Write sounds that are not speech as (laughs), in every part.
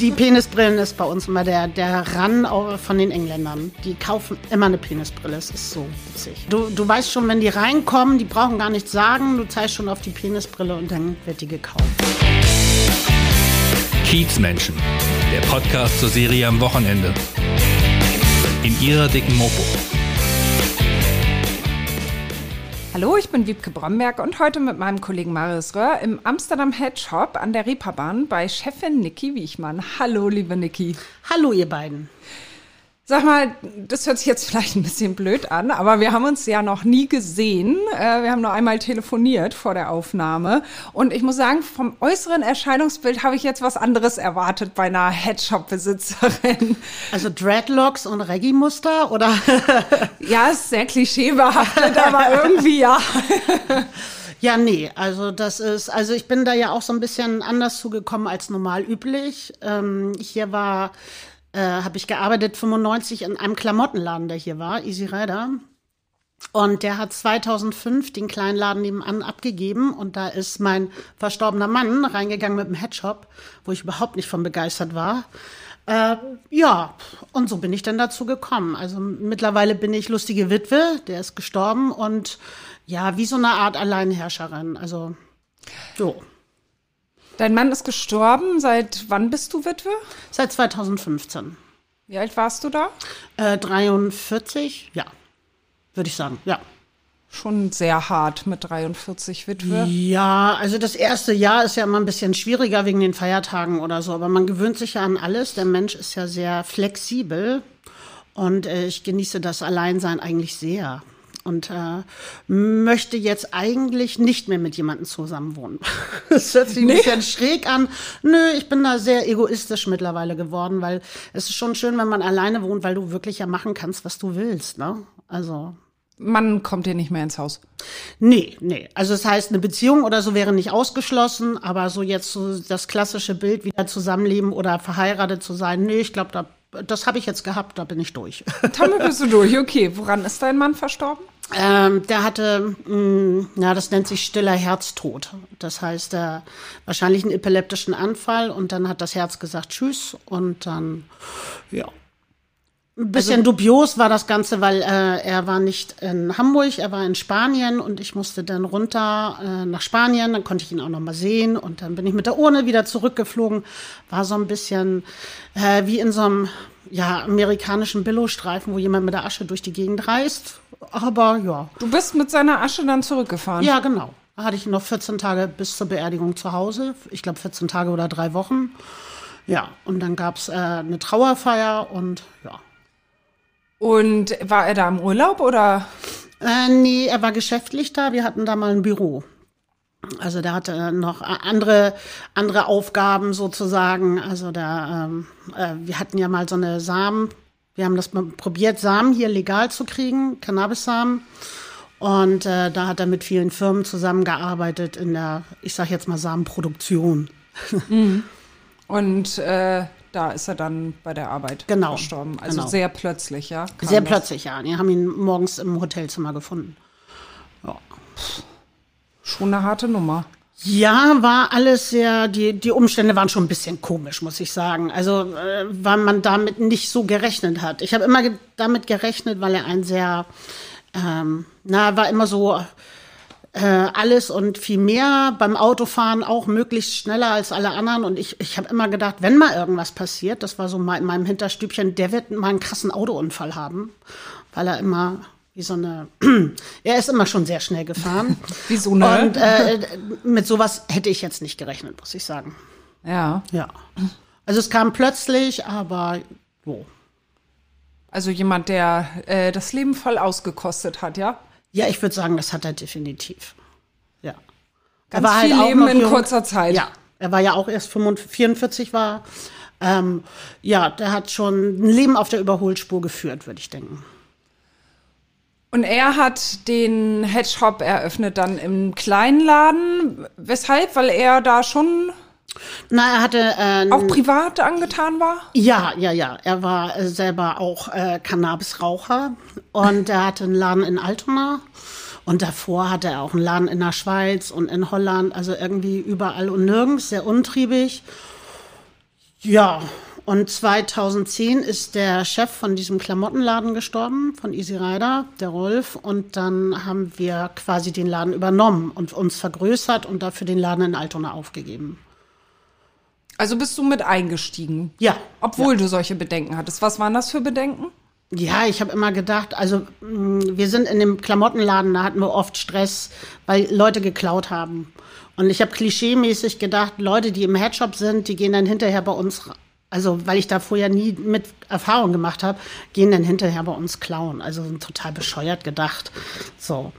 Die Penisbrillen ist bei uns immer der, der Ran von den Engländern. Die kaufen immer eine Penisbrille. Es ist so witzig. Du, du weißt schon, wenn die reinkommen, die brauchen gar nichts sagen. Du zeigst schon auf die Penisbrille und dann wird die gekauft. Kiezmenschen, der Podcast zur Serie am Wochenende. In ihrer dicken Mopo. Hallo, ich bin Wiebke Bromberg und heute mit meinem Kollegen Marius Röhr im Amsterdam Head Shop an der Reeperbahn bei Chefin Niki Wiechmann. Hallo, liebe Niki. Hallo, ihr beiden. Sag mal, das hört sich jetzt vielleicht ein bisschen blöd an, aber wir haben uns ja noch nie gesehen. Äh, wir haben nur einmal telefoniert vor der Aufnahme. Und ich muss sagen, vom äußeren Erscheinungsbild habe ich jetzt was anderes erwartet bei einer Headshop-Besitzerin. Also Dreadlocks und Reggae-Muster, oder? (laughs) ja, ist sehr klischeebehaftet, aber irgendwie ja. Ja, nee, also das ist, also ich bin da ja auch so ein bisschen anders zugekommen als normal üblich. Ähm, hier war äh, habe ich gearbeitet, 95 in einem Klamottenladen, der hier war, Easy Rider. Und der hat 2005 den kleinen Laden nebenan abgegeben und da ist mein verstorbener Mann reingegangen mit dem Headshop, wo ich überhaupt nicht von begeistert war. Äh, ja, und so bin ich dann dazu gekommen. Also mittlerweile bin ich lustige Witwe, der ist gestorben und ja, wie so eine Art Alleinherrscherin. Also so. Dein Mann ist gestorben. Seit wann bist du Witwe? Seit 2015. Wie alt warst du da? Äh, 43, ja, würde ich sagen, ja. Schon sehr hart mit 43 Witwe. Ja, also das erste Jahr ist ja immer ein bisschen schwieriger wegen den Feiertagen oder so, aber man gewöhnt sich ja an alles. Der Mensch ist ja sehr flexibel und äh, ich genieße das Alleinsein eigentlich sehr und äh, möchte jetzt eigentlich nicht mehr mit jemandem zusammenwohnen. (laughs) Das hört sich ein nee. bisschen schräg an. Nö, ich bin da sehr egoistisch mittlerweile geworden, weil es ist schon schön, wenn man alleine wohnt, weil du wirklich ja machen kannst, was du willst. Ne? Also man kommt dir nicht mehr ins Haus. Nee, nee. Also das heißt, eine Beziehung oder so wäre nicht ausgeschlossen, aber so jetzt so das klassische Bild wieder zusammenleben oder verheiratet zu sein, nee, ich glaube, da, das habe ich jetzt gehabt, da bin ich durch. Damit bist du durch, okay. Woran ist dein Mann verstorben? Ähm, der hatte, mh, mm, ja, das nennt sich stiller Herztod. Das heißt, äh, wahrscheinlich einen epileptischen Anfall und dann hat das Herz gesagt Tschüss und dann, ja. Ein bisschen also, dubios war das Ganze, weil äh, er war nicht in Hamburg, er war in Spanien und ich musste dann runter äh, nach Spanien, dann konnte ich ihn auch noch mal sehen und dann bin ich mit der Urne wieder zurückgeflogen. War so ein bisschen äh, wie in so einem ja, amerikanischen Billowstreifen, wo jemand mit der Asche durch die Gegend reist aber ja. Du bist mit seiner Asche dann zurückgefahren? Ja, genau. Da hatte ich noch 14 Tage bis zur Beerdigung zu Hause. Ich glaube 14 Tage oder drei Wochen. Ja, und dann gab es äh, eine Trauerfeier und ja. Und war er da im Urlaub oder? Äh, nee, er war geschäftlich da. Wir hatten da mal ein Büro. Also der hatte noch andere, andere Aufgaben sozusagen. Also da, ähm, äh, wir hatten ja mal so eine Samen, wir haben das mal probiert, Samen hier legal zu kriegen, Cannabis-Samen. Und äh, da hat er mit vielen Firmen zusammengearbeitet in der, ich sag jetzt mal, Samenproduktion. (laughs) Mhm. Und äh, da ist er dann bei der Arbeit genau, gestorben. Also genau. sehr plötzlich, ja? Sehr das? plötzlich, ja. Wir haben ihn morgens im Hotelzimmer gefunden. Ja. Schon eine harte Nummer. Ja, war alles sehr, die, die Umstände waren schon ein bisschen komisch, muss ich sagen. Also, äh, weil man damit nicht so gerechnet hat. Ich habe immer ge damit gerechnet, weil er ein sehr, ähm, na, war immer so äh, alles und viel mehr. Beim Autofahren auch möglichst schneller als alle anderen. Und ich, ich habe immer gedacht, wenn mal irgendwas passiert, das war so mal in meinem Hinterstübchen, der wird mal einen krassen Autounfall haben, weil er immer wie so eine, (clears throat) er ist immer schon sehr schnell gefahren. (laughs) wie so eine. Und äh, mit sowas hätte ich jetzt nicht gerechnet, muss ich sagen. Ja. Ja. Also es kam plötzlich, aber wo? Also jemand, der äh, das Leben voll ausgekostet hat, ja? Ja, ich würde sagen, das hat er definitiv. Ja. Ganz er war viel halt Leben in jung. kurzer Zeit. Ja. Er war ja auch erst 45, 44 war. Ähm, ja, der hat schon ein Leben auf der Überholspur geführt, würde ich denken. Und er hat den Hedgehop eröffnet dann im kleinen Laden. Weshalb? Weil er da schon na, er hatte äh, auch privat angetan war. Ja, ja, ja. Er war äh, selber auch äh, Cannabisraucher und er hatte einen Laden in Altona und davor hatte er auch einen Laden in der Schweiz und in Holland. Also irgendwie überall und nirgends, sehr untriebig. Ja, und 2010 ist der Chef von diesem Klamottenladen gestorben, von Easy Rider, der Rolf. Und dann haben wir quasi den Laden übernommen und uns vergrößert und dafür den Laden in Altona aufgegeben. Also bist du mit eingestiegen? Ja. Obwohl ja. du solche Bedenken hattest. Was waren das für Bedenken? Ja, ich habe immer gedacht, also mm, wir sind in dem Klamottenladen, da hatten wir oft Stress, weil Leute geklaut haben. Und ich habe klischeemäßig gedacht, Leute, die im Headshop sind, die gehen dann hinterher bei uns also weil ich da vorher nie mit Erfahrung gemacht habe, gehen dann hinterher bei uns klauen. Also total bescheuert gedacht. So.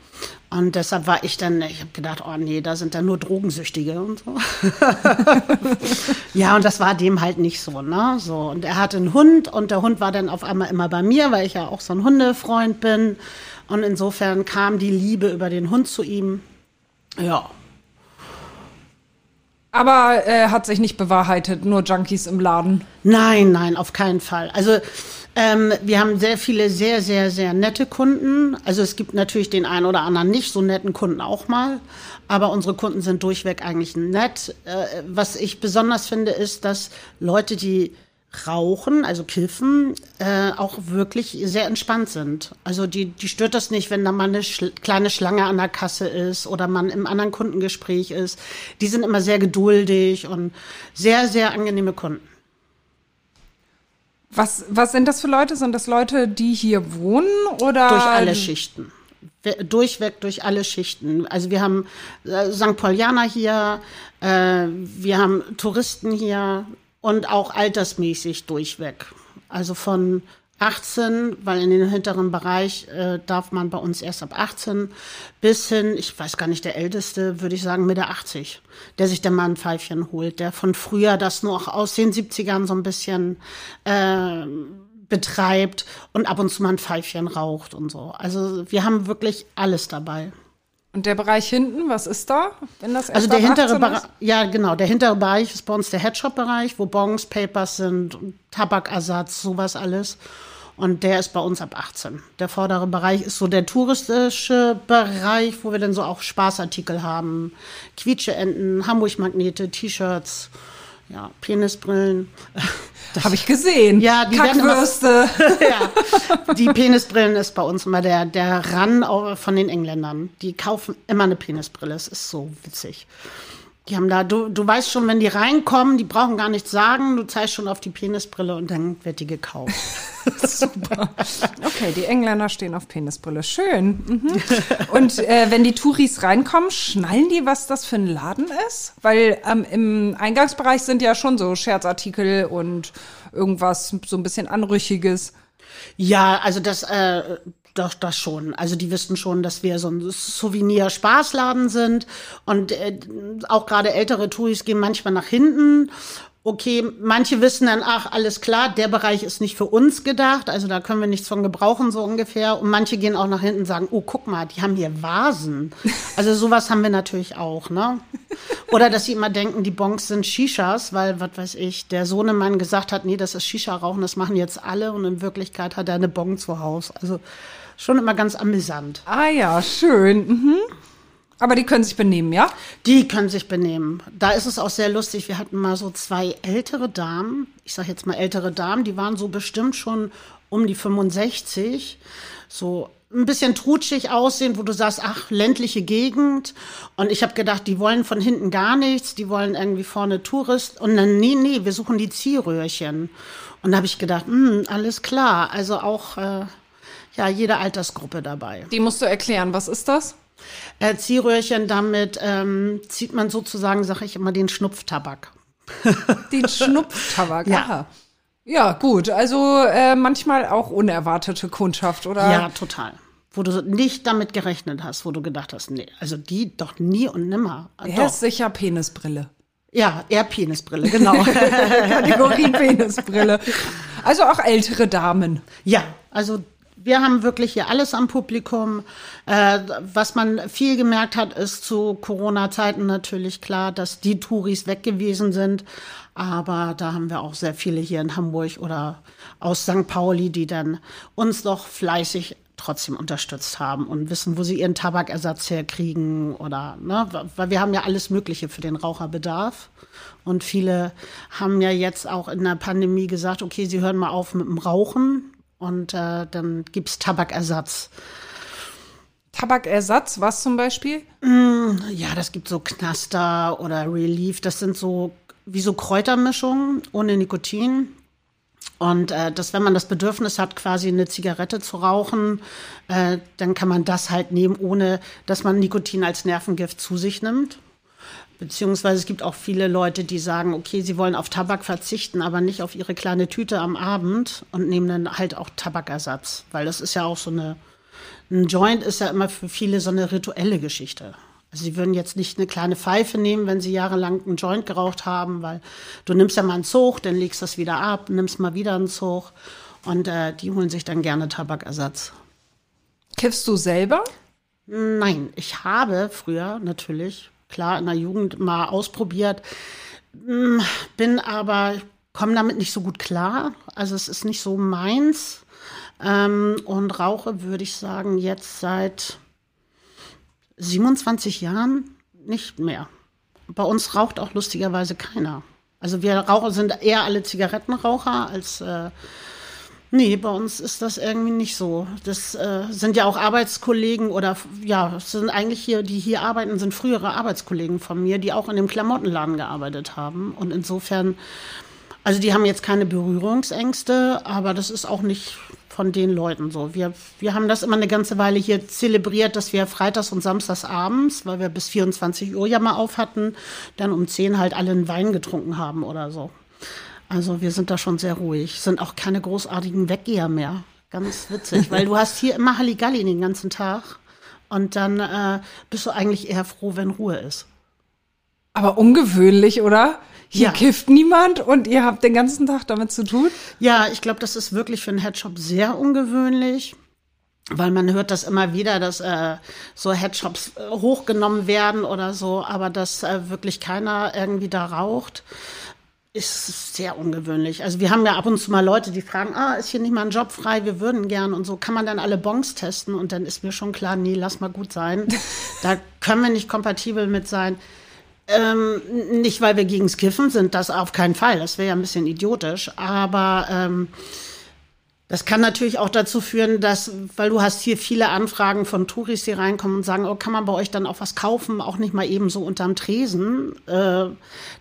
Und deshalb war ich dann, ich habe gedacht, oh nee, da sind dann nur Drogensüchtige und so. (laughs) ja, und das war dem halt nicht so, ne? So. Und er hatte einen Hund und der Hund war dann auf einmal immer bei mir, weil ich ja auch so ein Hundefreund bin. Und insofern kam die Liebe über den Hund zu ihm. Ja, aber äh, hat sich nicht bewahrheitet, nur Junkies im Laden. Nein, nein, auf keinen Fall. Also ähm, wir haben sehr viele sehr, sehr, sehr nette Kunden. Also es gibt natürlich den einen oder anderen nicht so netten Kunden auch mal. Aber unsere Kunden sind durchweg eigentlich nett. Äh, was ich besonders finde, ist, dass Leute, die Rauchen, also Kiffen, äh, auch wirklich sehr entspannt sind. Also die, die stört das nicht, wenn da mal eine schl kleine Schlange an der Kasse ist oder man im anderen Kundengespräch ist. Die sind immer sehr geduldig und sehr, sehr angenehme Kunden. Was, was sind das für Leute? Sind das Leute, die hier wohnen oder? Durch alle Schichten. Durchweg durch alle Schichten. Also wir haben äh, St. Paulianer hier, äh, wir haben Touristen hier, und auch altersmäßig durchweg. Also von 18, weil in den hinteren Bereich äh, darf man bei uns erst ab 18 bis hin, ich weiß gar nicht, der Älteste, würde ich sagen, Mitte 80, der sich dann mal ein Pfeifchen holt, der von früher das noch aus den 70ern so ein bisschen äh, betreibt und ab und zu mal ein Pfeifchen raucht und so. Also wir haben wirklich alles dabei. Und der Bereich hinten, was ist da, wenn das Also der hintere Bereich, ja genau, der hintere Bereich ist bei uns der Headshop-Bereich, wo Bongs, Papers sind, Tabakersatz, sowas alles. Und der ist bei uns ab 18. Der vordere Bereich ist so der touristische Bereich, wo wir dann so auch Spaßartikel haben. Quietscheenten, Hamburg-Magnete, T-Shirts, ja, Penisbrillen. (laughs) Habe ich gesehen. Ja, die Kackwürste. (laughs) Ja, die Penisbrillen ist bei uns immer der, der Ran von den Engländern. Die kaufen immer eine Penisbrille. Es ist so witzig. Die haben da, du, du weißt schon, wenn die reinkommen, die brauchen gar nichts sagen, du zeigst schon auf die Penisbrille und dann wird die gekauft. (laughs) Super. Okay, die Engländer stehen auf Penisbrille. Schön. Mhm. Und äh, wenn die Touris reinkommen, schnallen die, was das für ein Laden ist? Weil ähm, im Eingangsbereich sind ja schon so Scherzartikel und irgendwas so ein bisschen Anrüchiges. Ja, also das, äh, doch, das schon. Also die wissen schon, dass wir so ein Souvenir-Spaßladen sind. Und äh, auch gerade ältere Touris gehen manchmal nach hinten. Okay, manche wissen dann, ach, alles klar, der Bereich ist nicht für uns gedacht, also da können wir nichts von gebrauchen, so ungefähr. Und manche gehen auch nach hinten und sagen, oh, guck mal, die haben hier Vasen. (laughs) Also sowas haben wir natürlich auch, ne? Oder dass sie immer denken, die Bonks sind Shishas, weil, was weiß ich, der Sohnemann gesagt hat, nee, das ist Shisha-Rauchen, das machen jetzt alle. Und in Wirklichkeit hat er eine Bong zu Hause. Also schon immer ganz amüsant. Ah ja, schön. Mhm. Aber die können sich benehmen, ja? Die können sich benehmen. Da ist es auch sehr lustig. Wir hatten mal so zwei ältere Damen, ich sage jetzt mal ältere Damen, die waren so bestimmt schon um die 65, so ein bisschen trutschig aussehen, wo du sagst, ach, ländliche Gegend. Und ich habe gedacht, die wollen von hinten gar nichts, die wollen irgendwie vorne Tourist. Und dann, nee, nee, wir suchen die Zierröhrchen. Und da habe ich gedacht, hm, alles klar. Also auch äh, ja, jede Altersgruppe dabei. Die musst du erklären, was ist das? Äh, Ziehröhrchen, damit ähm, zieht man sozusagen, sage ich immer, den Schnupftabak. (laughs) Den Schnupftabak, ja. Aha. Ja, gut. Also äh, manchmal auch unerwartete Kundschaft, oder? Ja, total. Wo du nicht damit gerechnet hast, wo du gedacht hast, nee, also die doch nie und nimmer. Er ist sicher Penisbrille. Ja, eher Penisbrille, genau. (laughs) Kategorie Penisbrille. Also auch ältere Damen. Ja, also wir haben wirklich hier alles am Publikum. Äh, was man viel gemerkt hat, ist zu Corona-Zeiten natürlich klar, dass die Touris weg gewesen sind. Aber da haben wir auch sehr viele hier in Hamburg oder aus St. Pauli, die dann uns doch fleißig trotzdem unterstützt haben und wissen, wo sie ihren Tabakersatz herkriegen oder, ne, weil wir haben ja alles Mögliche für den Raucherbedarf. Und viele haben ja jetzt auch in der Pandemie gesagt, okay, sie hören mal auf mit dem Rauchen und äh, dann gibt's Tabakersatz. Tabakersatz, was zum Beispiel? Ja, das gibt so Knaster oder Relief. Das sind so wie so Kräutermischungen ohne Nikotin. Und äh, dass, wenn man das Bedürfnis hat, quasi eine Zigarette zu rauchen, äh, dann kann man das halt nehmen, ohne dass man Nikotin als Nervengift zu sich nimmt. Beziehungsweise es gibt auch viele Leute, die sagen, okay, sie wollen auf Tabak verzichten, aber nicht auf ihre kleine Tüte am Abend und nehmen dann halt auch Tabakersatz. Weil das ist ja auch so eine, ein Joint ist ja immer für viele so eine rituelle Geschichte. Also sie würden jetzt nicht eine kleine Pfeife nehmen, wenn sie jahrelang einen Joint geraucht haben, weil du nimmst ja mal einen Zug, dann legst das wieder ab, nimmst mal wieder einen Zug und äh, die holen sich dann gerne Tabakersatz. Kiffst du selber? Nein, ich habe früher natürlich, klar, in der Jugend mal ausprobiert, Mm, bin aber, komme damit nicht so gut klar. Also es ist nicht so meins. Ähm, und rauche, würde ich sagen, jetzt seit 27 Jahren nicht mehr. Bei uns raucht auch lustigerweise keiner. Also wir Raucher sind eher alle Zigarettenraucher als äh, Nee, bei uns ist das irgendwie nicht so. Das äh, sind ja auch Arbeitskollegen oder ja, sind eigentlich hier, die hier arbeiten, sind frühere Arbeitskollegen von mir, die auch in dem Klamottenladen gearbeitet haben. Und insofern, also die haben jetzt keine Berührungsängste, aber das ist auch nicht von den Leuten so. Wir, wir haben das immer eine ganze Weile hier zelebriert, dass wir freitags und samstags abends, weil wir bis 24 Uhr ja mal auf hatten, dann um 10 halt alle einen Wein getrunken haben oder so. Also wir sind da schon sehr ruhig. Sind auch keine großartigen Weggeher mehr. Ganz witzig, weil du hast hier immer Halligalli den ganzen Tag und dann äh, bist du eigentlich eher froh, wenn Ruhe ist. Aber ungewöhnlich, oder? Hier Ja. kifft niemand und ihr habt den ganzen Tag damit zu tun? Ja, ich glaube, das ist wirklich für einen Headshop sehr ungewöhnlich. Weil man hört das immer wieder, dass äh, so Headshops äh, hochgenommen werden oder so, aber dass äh, wirklich keiner irgendwie da raucht, ist sehr ungewöhnlich. Also wir haben ja ab und zu mal Leute, die fragen, ah, ist hier nicht mal ein Job frei, wir würden gern und so. Kann man dann alle Bons testen? Und dann ist mir schon klar, nee, lass mal gut sein. (laughs) da können wir nicht kompatibel mit sein. Ähm, nicht, weil wir gegens Kiffen sind, das auf keinen Fall. Das wäre ja ein bisschen idiotisch. Aber ähm, das kann natürlich auch dazu führen, dass, weil du hast hier viele Anfragen von Touris, die reinkommen und sagen, oh, kann man bei euch dann auch was kaufen, auch nicht mal eben so unterm Tresen, äh,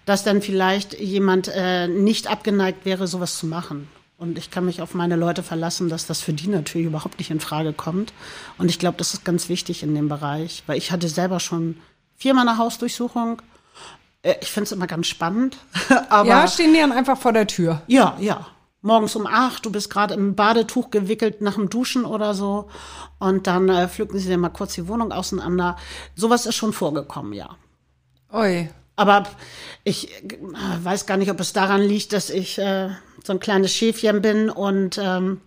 dass dann vielleicht jemand äh, nicht abgeneigt wäre, sowas zu machen. Und ich kann mich auf meine Leute verlassen, dass das für die natürlich überhaupt nicht in Frage kommt. Und ich glaube, das ist ganz wichtig in dem Bereich, weil ich hatte selber schon viermal eine Hausdurchsuchung. Äh, Ich finde es immer ganz spannend. (laughs) Aber ja, stehen die dann einfach vor der Tür. ja, ja. Morgens um acht, du bist gerade im Badetuch gewickelt nach dem Duschen oder so. Und dann äh, pflücken sie dir mal kurz die Wohnung auseinander. Sowas ist schon vorgekommen, ja. Ui. Aber ich äh, weiß gar nicht, ob es daran liegt, dass ich äh, so ein kleines Schäfchen bin und ähm,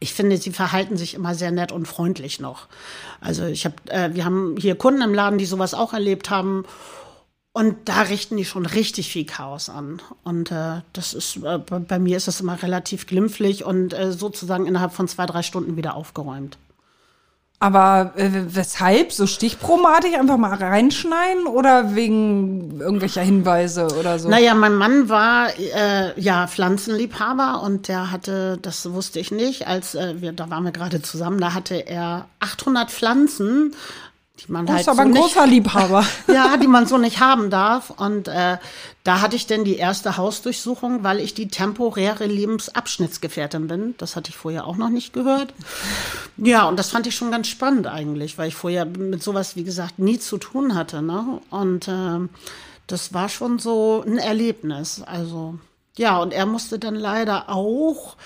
ich finde, sie verhalten sich immer sehr nett und freundlich noch. Also ich habe, äh, wir haben hier Kunden im Laden, die sowas auch erlebt haben. Und da richten die schon richtig viel Chaos an. Und äh, das ist, äh, bei mir ist das immer relativ glimpflich und äh, sozusagen innerhalb von zwei, drei Stunden wieder aufgeräumt. Aber äh, weshalb? So stichpromatig einfach mal reinschneiden oder wegen irgendwelcher Hinweise oder so? Naja, mein Mann war äh, ja Pflanzenliebhaber und der hatte, das wusste ich nicht, als äh, wir, da waren wir gerade zusammen, da hatte er 800 Pflanzen, die man Du halt bist aber so ein nicht, großer (laughs) Liebhaber. ja, die man so nicht haben darf. Und äh, da hatte ich dann die erste Hausdurchsuchung, weil ich die temporäre Lebensabschnittsgefährtin bin. Das hatte ich vorher auch noch nicht gehört. Ja, und das fand ich schon ganz spannend eigentlich, weil ich vorher mit sowas, wie gesagt, nie zu tun hatte. Ne? Und äh, das war schon so ein Erlebnis. Also ja, und er musste dann leider auch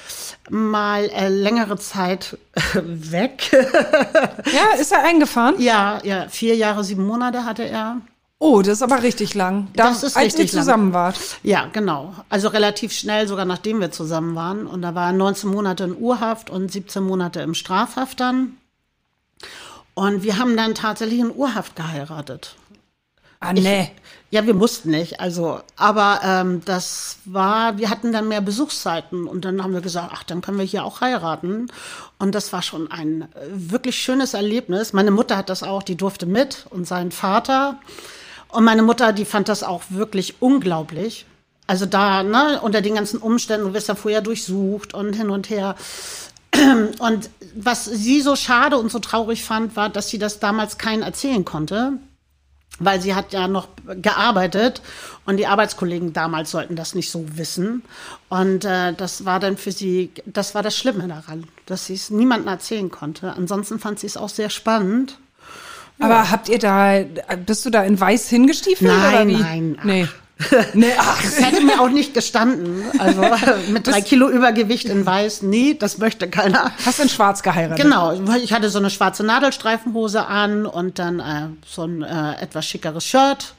mal äh, längere Zeit weg. (laughs) Ja, ist er eingefahren? ja, ja, vier Jahre, sieben Monate hatte er. Oh, das ist aber richtig lang. Da, Das ist als richtig ihr lang. zusammen wart. Ja, genau. Also relativ schnell, sogar nachdem wir zusammen waren. Und da war er 19 Monate in Urhaft und 17 Monate im Strafhaft dann. Und wir haben dann tatsächlich in Urhaft geheiratet. Ah, nee. Ja, wir mussten nicht. Also, aber ähm, das war, wir hatten dann mehr Besuchszeiten und dann haben wir gesagt, ach, dann können wir hier auch heiraten. Und das war schon ein äh, wirklich schönes Erlebnis. Meine Mutter hat das auch, die durfte mit und sein Vater. Und meine Mutter, die fand das auch wirklich unglaublich. Also da, ne, unter den ganzen Umständen, du wirst ja vorher durchsucht und hin und her. Und was sie so schade und so traurig fand, war, dass sie das damals keinen erzählen konnte weil sie hat ja noch gearbeitet und die Arbeitskollegen damals sollten das nicht so wissen. Und äh, das war dann für sie, das war das Schlimme daran, dass sie es niemandem erzählen konnte. Ansonsten fand sie es auch sehr spannend. Aber habt ihr da, bist du da in weiß hingestiefelt? Nein, oder wie? nein, ach. Nee. Nee, ach. Das hätte mir auch nicht gestanden. Also (laughs) mit drei Kilo Übergewicht in Weiß, nee, das möchte keiner. Hast du in schwarz geheiratet? Genau, ich hatte so eine schwarze Nadelstreifenhose an und dann äh, so ein äh, etwas schickeres Shirt.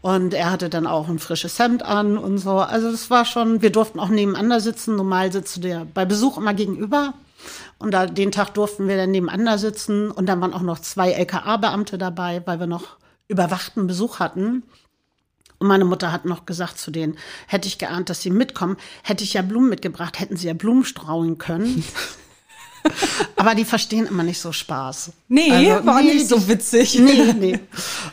Und er hatte dann auch ein frisches Hemd an und so. Also das war schon, wir durften auch nebeneinander sitzen. Normal sitzt du dir bei Besuch immer gegenüber. Und da, den Tag durften wir dann nebeneinander sitzen. Und dann waren auch noch zwei LKA-Beamte dabei, weil wir noch überwachten Besuch hatten. Und meine Mutter hat noch gesagt zu denen, hätte ich geahnt, dass sie mitkommen, hätte ich ja Blumen mitgebracht, hätten sie ja Blumen streuen können. (laughs) Aber die verstehen immer nicht so Spaß. Nee, Also, war nee, nicht so witzig. (laughs) Nee, nee.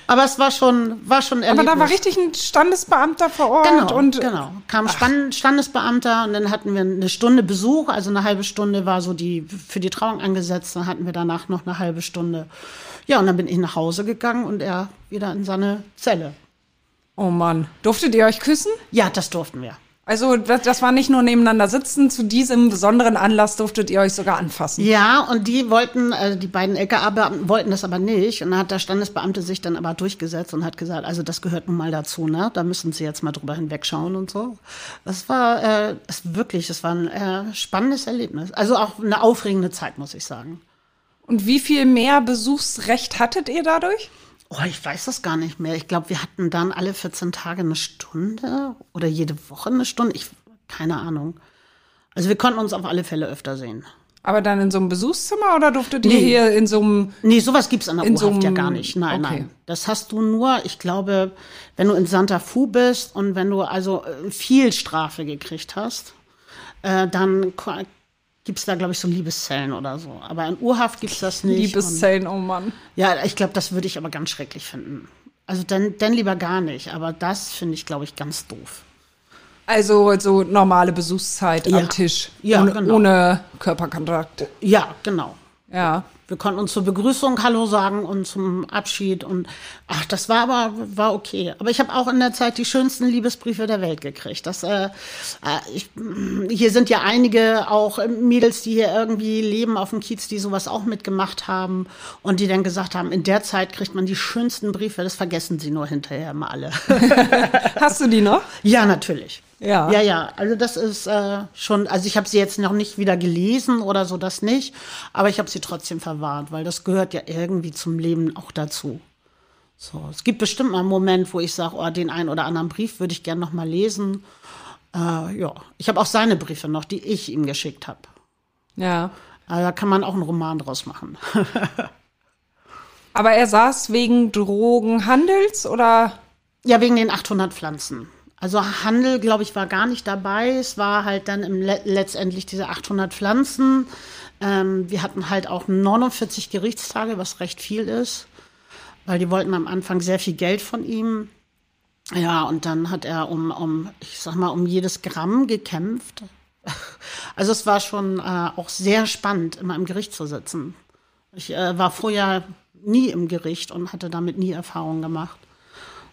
Aber es war schon, war schon Aber da war richtig ein Standesbeamter vor Ort Genau, und genau. Kam Spann Standesbeamter und dann hatten wir eine Stunde Besuch, also eine halbe Stunde war so die für die Trauung angesetzt, dann hatten wir danach noch eine halbe Stunde. Ja, und dann bin ich nach Hause gegangen und er wieder in seine Zelle. Oh Mann. Durftet ihr euch küssen? Ja, das durften wir. Also das, das war nicht nur nebeneinander sitzen, zu diesem besonderen Anlass durftet ihr euch sogar anfassen. Ja, und die wollten, also die beiden LKA-Beamten wollten das aber nicht. Und dann hat der Standesbeamte sich dann aber durchgesetzt und hat gesagt, also das gehört nun mal dazu, ne? Da müssen Sie jetzt mal drüber hinwegschauen und so. Das war äh, es wirklich, das war ein äh, spannendes Erlebnis. Also auch eine aufregende Zeit, muss ich sagen. Und wie viel mehr Besuchsrecht hattet ihr dadurch? Oh, ich weiß das gar nicht mehr. Ich glaube, wir hatten dann alle 14 Tage eine Stunde oder jede Woche eine Stunde. Ich, keine Ahnung. Also wir konnten uns auf alle Fälle öfter sehen. Aber dann in so einem Besuchszimmer oder durftet ihr Nee. hier in so einem Nee, sowas gibt's an der In so U-Haft ja einem- gar nicht. Nein, okay. nein. Das hast du nur, ich glaube, wenn du in Santa Fu bist und wenn du also äh, viel Strafe gekriegt hast, äh, dann ko- gibt's da, glaube ich, so Liebeszellen oder so. Aber in U-Haft gibt's das nicht. Und, Liebeszellen, oh Mann. ja, ich glaube, das würde ich aber ganz schrecklich finden. Also dann, dann lieber gar nicht. Aber das finde ich, glaube ich, ganz doof. Also so normale Besuchszeit Ja. am Tisch. Ja, ohne, genau. ohne Körperkontakt. Ja, genau. Ja. Wir konnten uns zur Begrüßung Hallo sagen und zum Abschied und ach, das war aber war okay. Aber ich habe auch in der Zeit die schönsten Liebesbriefe der Welt gekriegt. Das, äh, äh, ich, hier sind ja einige auch Mädels, die hier irgendwie leben auf dem Kiez, die sowas auch mitgemacht haben und die dann gesagt haben, in der Zeit kriegt man die schönsten Briefe. Das vergessen sie nur hinterher immer alle. (laughs) Hast du die noch? ja, natürlich. Ja. Ja, ja. Also das ist äh, schon, also ich habe sie jetzt noch nicht wieder gelesen oder so, das nicht. Aber ich habe sie trotzdem verwahrt, weil das gehört ja irgendwie zum Leben auch dazu. So, es gibt bestimmt mal einen Moment, wo ich sage, oh, den einen oder anderen Brief würde ich gerne noch mal lesen. Äh, ja, ich habe auch seine Briefe noch, die ich ihm geschickt habe. Ja. Also da kann man auch einen Roman draus machen. (laughs) Aber er saß wegen Drogenhandels oder? Ja, wegen den 800 Pflanzen. Also Handel, glaube ich, war gar nicht dabei. Es war halt dann im Le letztendlich diese 800 Pflanzen. Ähm, wir hatten halt auch 49 Gerichtstage, was recht viel ist, weil die wollten am Anfang sehr viel Geld von ihm. Ja, und dann hat er um, um ich sag mal, um jedes Gramm gekämpft. (laughs) Also es war schon äh, auch sehr spannend, immer im Gericht zu sitzen. Ich äh, war vorher nie im Gericht und hatte damit nie Erfahrung gemacht.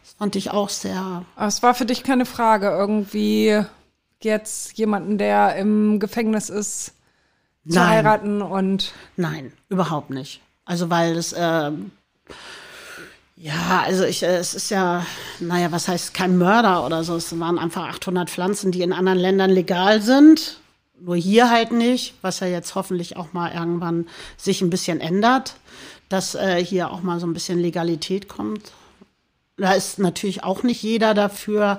Das fand ich auch sehr Aber es war für dich keine Frage, irgendwie jetzt jemanden, der im Gefängnis ist, zu Nein. heiraten und Nein, überhaupt nicht. Also weil es, ähm, ja, also ich, äh, es ist ja, naja, was heißt kein Mörder oder so. Es waren einfach 800 Pflanzen, die in anderen Ländern legal sind. Nur hier halt nicht, was ja jetzt hoffentlich auch mal irgendwann sich ein bisschen ändert, dass äh, hier auch mal so ein bisschen Legalität kommt. Da ist natürlich auch nicht jeder dafür.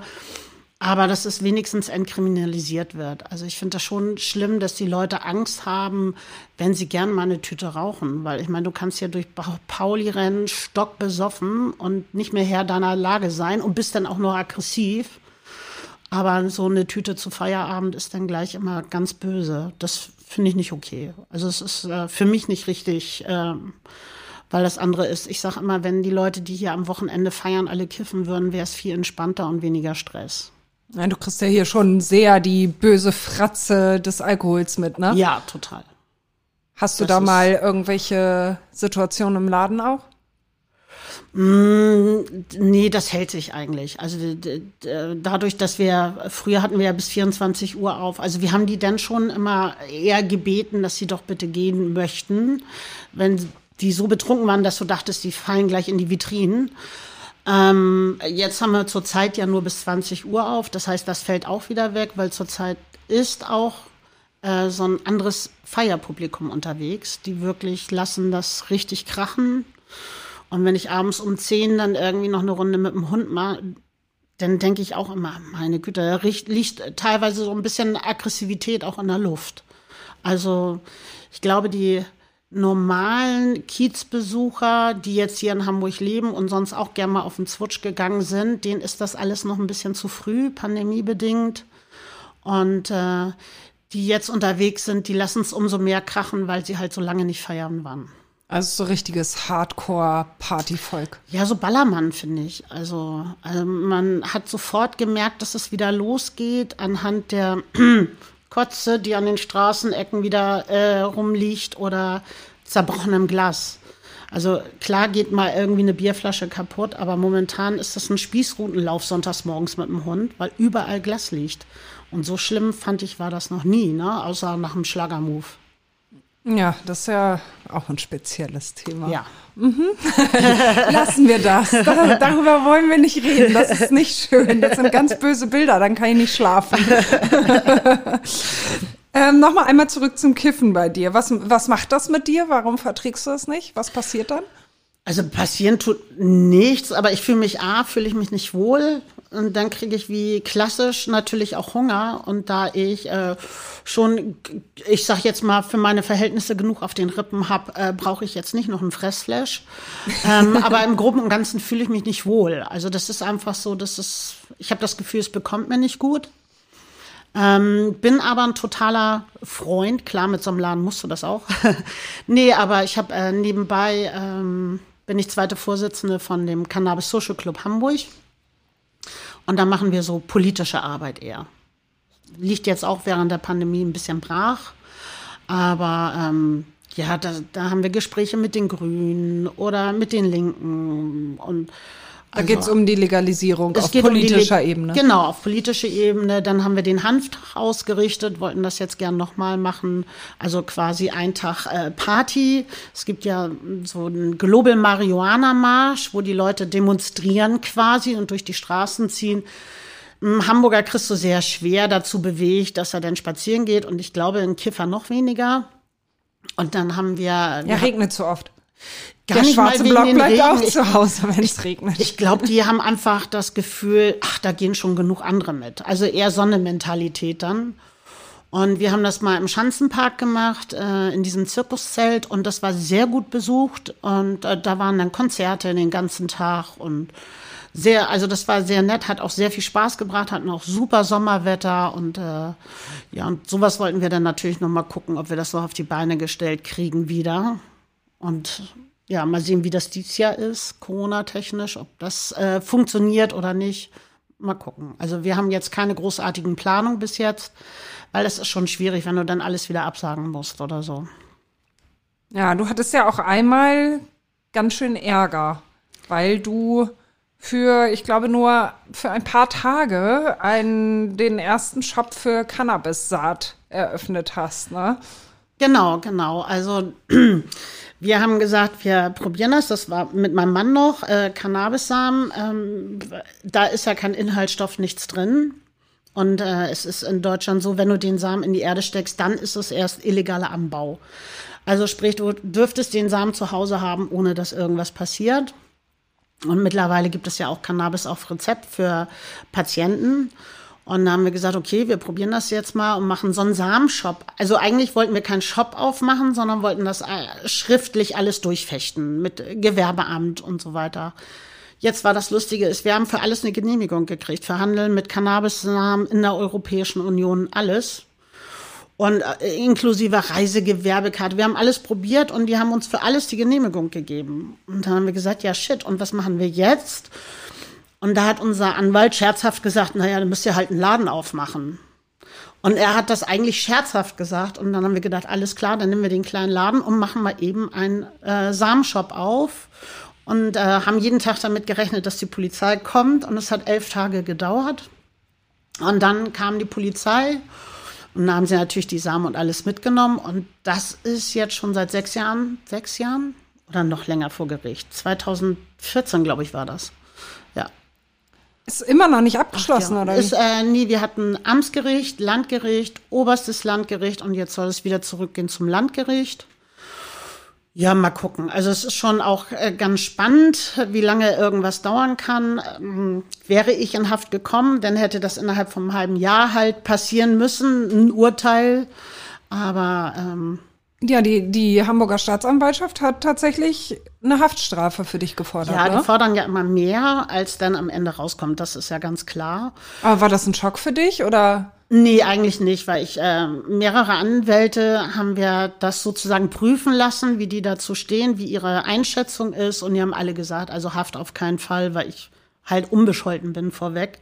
aber dass es wenigstens entkriminalisiert wird. Also ich finde das schon schlimm, dass die Leute Angst haben, wenn sie gern mal eine Tüte rauchen. Weil ich meine, du kannst ja durch Pauli rennen, stockbesoffen und nicht mehr Herr deiner Lage sein und bist dann auch noch aggressiv. Aber so eine Tüte zu Feierabend ist dann gleich immer ganz böse. Das finde ich nicht okay. Also es ist äh, für mich nicht richtig. Ähm, weil das andere ist, ich sage immer, wenn die Leute, die hier am Wochenende feiern, alle kiffen würden, wäre es viel entspannter und weniger Stress. Nein, du kriegst ja hier schon sehr die böse Fratze des Alkohols mit, ne? Ja, total. Hast du das da mal irgendwelche Situationen im Laden auch? Mm, nee, das hält sich eigentlich. Also dadurch, dass wir, früher hatten wir ja bis 24 Uhr auf, also wir haben die dann schon immer eher gebeten, dass sie doch bitte gehen möchten, wenn die so betrunken waren, dass du dachtest, die fallen gleich in die Vitrinen. Ähm, jetzt haben wir zurzeit ja nur bis 20 Uhr auf. Das heißt, das fällt auch wieder weg, weil zurzeit ist auch äh, so ein anderes Feierpublikum unterwegs. Die wirklich lassen das richtig krachen. Und wenn ich abends um 10 dann irgendwie noch eine Runde mit dem Hund mache, dann denke ich auch immer, meine Güte, da liegt teilweise so ein bisschen Aggressivität auch in der Luft. Also ich glaube, die normalen Kiezbesucher, die jetzt hier in Hamburg leben und sonst auch gerne mal auf den Zwutsch gegangen sind, denen ist das alles noch ein bisschen zu früh, pandemiebedingt. Und äh, die jetzt unterwegs sind, die lassen es umso mehr krachen, weil sie halt so lange nicht feiern waren. Also so richtiges Hardcore-Partyvolk. Ja, so Ballermann, finde ich. Also, also man hat sofort gemerkt, dass es wieder losgeht anhand der Kotze, die an den Straßenecken wieder äh, rumliegt oder zerbrochenem Glas. Also klar geht mal irgendwie eine Bierflasche kaputt, aber momentan ist das ein Spießrutenlauf sonntags morgens mit dem Hund, weil überall Glas liegt. Und so schlimm fand ich war das noch nie, ne? außer nach dem Schlagermove. Ja, das ist ja auch ein spezielles Thema. Ja. Mhm. (laughs) Lassen wir das. (laughs) Darüber wollen wir nicht reden. Das ist nicht schön. Das sind ganz böse Bilder. Dann kann ich nicht schlafen. (laughs) ähm, Nochmal einmal zurück zum Kiffen bei dir. Was, was macht das mit dir? Warum verträgst du das nicht? Was passiert dann? Also passieren tut nichts, aber ich fühle mich A, fühle ich mich nicht wohl. Und dann kriege ich wie klassisch natürlich auch Hunger. Und da ich äh, schon, ich sag jetzt mal, für meine Verhältnisse genug auf den Rippen habe, äh, brauche ich jetzt nicht noch einen Fressflash. ähm, (laughs) aber im Groben und Ganzen fühle ich mich nicht wohl. Also das ist einfach so, dass es, ich habe das Gefühl, es bekommt mir nicht gut. Ähm, bin aber ein totaler Freund. Klar, mit so einem Laden musst du das auch. (laughs) nee, aber ich habe äh, nebenbei, ähm, bin ich zweite Vorsitzende von dem Cannabis Social Club Hamburg. Und da machen wir so politische Arbeit eher. Liegt jetzt auch während der Pandemie ein bisschen brach. Aber ähm, ja, da, da haben wir Gespräche mit den Grünen oder mit den Linken und da geht es um die Legalisierung auf politischer um Ebene. Genau, auf politischer Ebene. Dann haben wir den Hanftag ausgerichtet, wollten das jetzt gern nochmal machen. Also quasi ein Tag äh, Party. Es gibt ja so einen Global Marihuana Marsch, wo die Leute demonstrieren quasi und durch die Straßen ziehen. Hamburger kriegst du sehr schwer dazu bewegt, dass er dann spazieren geht. Und ich glaube, in Kiffer noch weniger. Und dann haben wir. Ja, regnet zu oft. Der schwarze Block bleibt Regen. auch zu Hause, wenn es regnet. Ich glaube, die haben einfach das Gefühl, ach, da gehen schon genug andere mit. Also eher so eine Mentalität dann. Und wir haben das mal im Schanzenpark gemacht, äh, in diesem Zirkuszelt. Und das war sehr gut besucht. Und äh, da waren dann Konzerte den ganzen Tag. Und sehr, also das war sehr nett, hat auch sehr viel Spaß gebracht, hatten auch super Sommerwetter. Und äh, ja, und sowas wollten wir dann natürlich noch mal gucken, ob wir das so auf die Beine gestellt kriegen wieder. Und ja, mal sehen, wie das dieses Jahr ist, Corona-technisch, ob das äh, funktioniert oder nicht. Mal gucken. Also wir haben jetzt keine großartigen Planungen bis jetzt, weil es ist schon schwierig, wenn du dann alles wieder absagen musst oder so. Ja, du hattest ja auch einmal ganz schön Ärger, weil du für, ich glaube, nur für ein paar Tage einen, den ersten Shop für Cannabis-Saat eröffnet hast, ne? Genau, genau. Also (clears throat) wir haben gesagt, wir probieren das. Das war mit meinem Mann noch, äh, Cannabissamen. Ähm, da ist ja kein Inhaltsstoff, nichts drin. Und äh, es ist in Deutschland so, wenn du den Samen in die Erde steckst, dann ist es erst illegaler Anbau. Also sprich, du dürftest den Samen zu Hause haben, ohne dass irgendwas passiert. Und mittlerweile gibt es ja auch Cannabis auf Rezept für Patienten. Und dann haben wir gesagt, okay, wir probieren das jetzt mal und machen so einen Samenshop. Also eigentlich wollten wir keinen Shop aufmachen, sondern wollten das äh, schriftlich alles durchfechten mit Gewerbeamt und so weiter. Jetzt war das Lustige, ist, wir haben für alles eine Genehmigung gekriegt, für Handeln mit Cannabisnamen in der Europäischen Union, alles. Und äh, inklusive Reisegewerbekarte. Wir haben alles probiert und die haben uns für alles die Genehmigung gegeben. Und dann haben wir gesagt, ja shit, und was machen wir jetzt? Und da hat unser Anwalt scherzhaft gesagt, naja, dann müsst ihr halt einen Laden aufmachen. Und er hat das eigentlich scherzhaft gesagt. Und dann haben wir gedacht, alles klar, dann nehmen wir den kleinen Laden und machen mal eben einen äh, Samenshop auf. Und äh, haben jeden Tag damit gerechnet, dass die Polizei kommt. Und es hat elf Tage gedauert. Und dann kam die Polizei und dann haben sie natürlich die Samen und alles mitgenommen. Und das ist jetzt schon seit sechs Jahren, sechs Jahren oder noch länger vor Gericht. 2014, glaube ich, war das. Ist immer noch nicht abgeschlossen, ja. oder? Ist, äh, nee, wir hatten Amtsgericht, Landgericht, oberstes Landgericht und jetzt soll es wieder zurückgehen zum Landgericht. Ja, mal gucken. Also es ist schon auch äh, ganz spannend, wie lange irgendwas dauern kann. Ähm, wäre ich in Haft gekommen, dann hätte das innerhalb von einem halben Jahr halt passieren müssen, ein Urteil. Aber ähm, Ja, die, die Hamburger Staatsanwaltschaft hat tatsächlich eine Haftstrafe für dich gefordert. ja, ne? die fordern ja immer mehr, als dann am Ende rauskommt. Das ist ja ganz klar. Aber war das ein Schock für dich oder? Nee, eigentlich nicht, weil ich äh, mehrere Anwälte haben wir das sozusagen prüfen lassen, wie die dazu stehen, wie ihre Einschätzung ist. Und die haben alle gesagt, also Haft auf keinen Fall, weil ich halt unbescholten bin vorweg.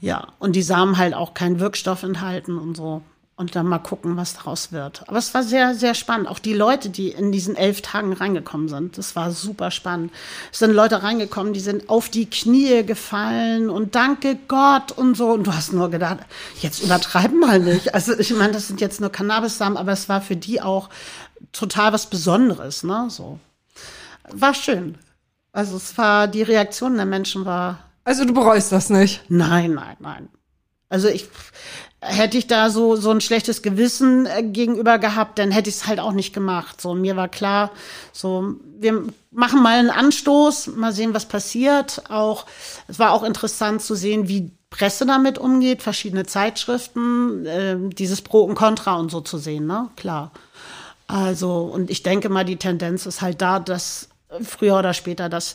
Ja, und die Samen halt auch keinen Wirkstoff enthalten und so. Und dann mal gucken, was daraus wird. Aber es war sehr, sehr spannend. Auch die Leute, die in diesen elf Tagen reingekommen sind, das war super spannend. Es sind Leute reingekommen, die sind auf die Knie gefallen und danke Gott und so. Und du hast nur gedacht, jetzt übertreiben mal nicht. Also ich meine, das sind jetzt nur Cannabis-Samen, aber es war für die auch total was Besonderes, ne? So. War schön. Also es war, die Reaktion der Menschen war Also du bereust das nicht. Nein, nein, nein. Also ich hätte ich da so so ein schlechtes Gewissen äh, gegenüber gehabt, dann hätte ich es halt auch nicht gemacht. So mir war klar, so wir machen mal einen Anstoß, mal sehen, was passiert. Auch es war auch interessant zu sehen, wie Presse damit umgeht, verschiedene Zeitschriften, äh, dieses Pro und Contra und so zu sehen, ne? Klar. Also und ich denke mal, die Tendenz ist halt da, dass früher oder später das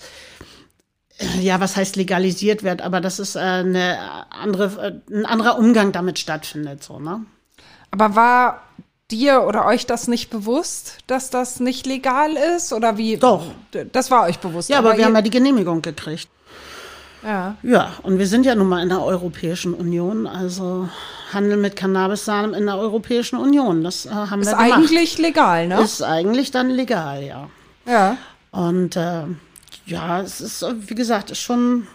ja, was heißt legalisiert wird, aber dass es äh, eine andere, äh, ein anderer Umgang damit stattfindet, so, ne? Aber war dir oder euch das nicht bewusst, dass das nicht legal ist? Oder wie? Doch. Das war euch bewusst. Ja, aber wir ihr, haben ja die Genehmigung gekriegt. ja. Ja, und wir sind ja nun mal in der Europäischen Union, also Handel mit Cannabissamen in der Europäischen Union, das äh, haben Ist wir gemacht. eigentlich legal, ne? Ist eigentlich dann legal, ja. ja. Und äh, ja, es ist, wie gesagt, ist schon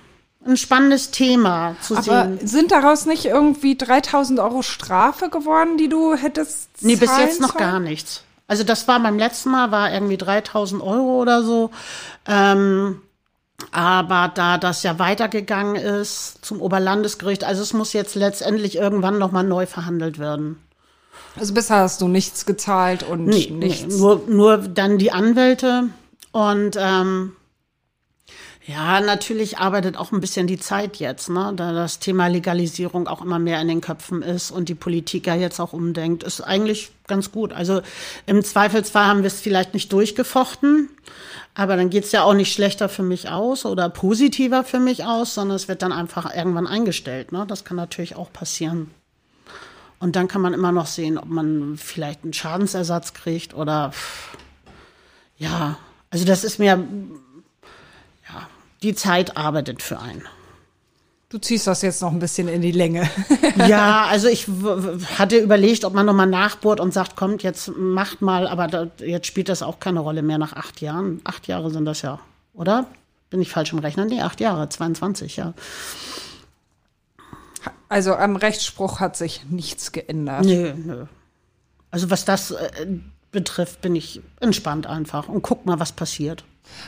ein spannendes Thema zu Aber sehen. sind daraus nicht irgendwie 3000 Euro Strafe geworden, die du hättest Nee, bis zahlen jetzt noch gar nichts. Also das war beim letzten Mal, war irgendwie 3000 Euro oder so. Ähm, aber da das ja weitergegangen ist zum Oberlandesgericht, also es muss jetzt letztendlich irgendwann noch mal neu verhandelt werden. Also bisher hast du nichts gezahlt und Nee, nichts. nee nur, nur dann die Anwälte und ähm, ja, natürlich arbeitet auch ein bisschen die Zeit jetzt, ne? da das Thema Legalisierung auch immer mehr in den Köpfen ist und die Politik ja jetzt auch umdenkt, ist eigentlich ganz gut. Also im Zweifelsfall haben wir es vielleicht nicht durchgefochten, aber dann geht's ja auch nicht schlechter für mich aus oder positiver für mich aus, sondern es wird dann einfach irgendwann eingestellt. Ne? Das kann natürlich auch passieren. Und dann kann man immer noch sehen, ob man vielleicht einen Schadensersatz kriegt oder ja, also das ist mir die Zeit arbeitet für einen. Du ziehst das jetzt noch ein bisschen in die Länge. (laughs) Ja, also ich hatte überlegt, ob man nochmal nachbohrt und sagt, kommt, jetzt macht mal, aber da, jetzt spielt das auch keine Rolle mehr nach acht Jahren. Acht Jahre sind das ja, oder? Bin ich falsch im Rechnen? Nee, acht Jahre, 22, ja. Also am Rechtsspruch hat sich nichts geändert. Nö, nö. Also was das äh, betrifft, bin ich entspannt einfach und guck mal, was passiert.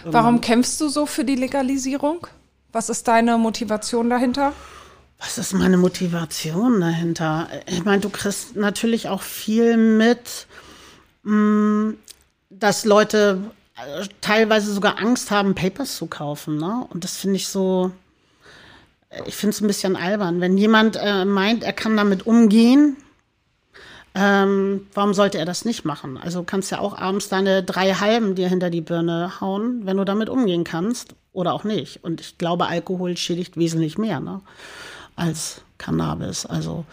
Warum kämpfst du so für die Legalisierung? Was ist deine Motivation dahinter? Was ist meine Motivation dahinter? Ich meine, du kriegst natürlich auch viel mit, mh, dass Leute äh, teilweise sogar Angst haben, Papers zu kaufen. Ne? Und das finde ich so, ich finde es ein bisschen albern. Wenn jemand äh, meint, er kann damit umgehen, ähm, warum sollte er das nicht machen? Also kannst ja auch abends deine drei Halben dir hinter die Birne hauen, wenn du damit umgehen kannst oder auch nicht. Und ich glaube, Alkohol schädigt wesentlich mehr ne, als Cannabis. Also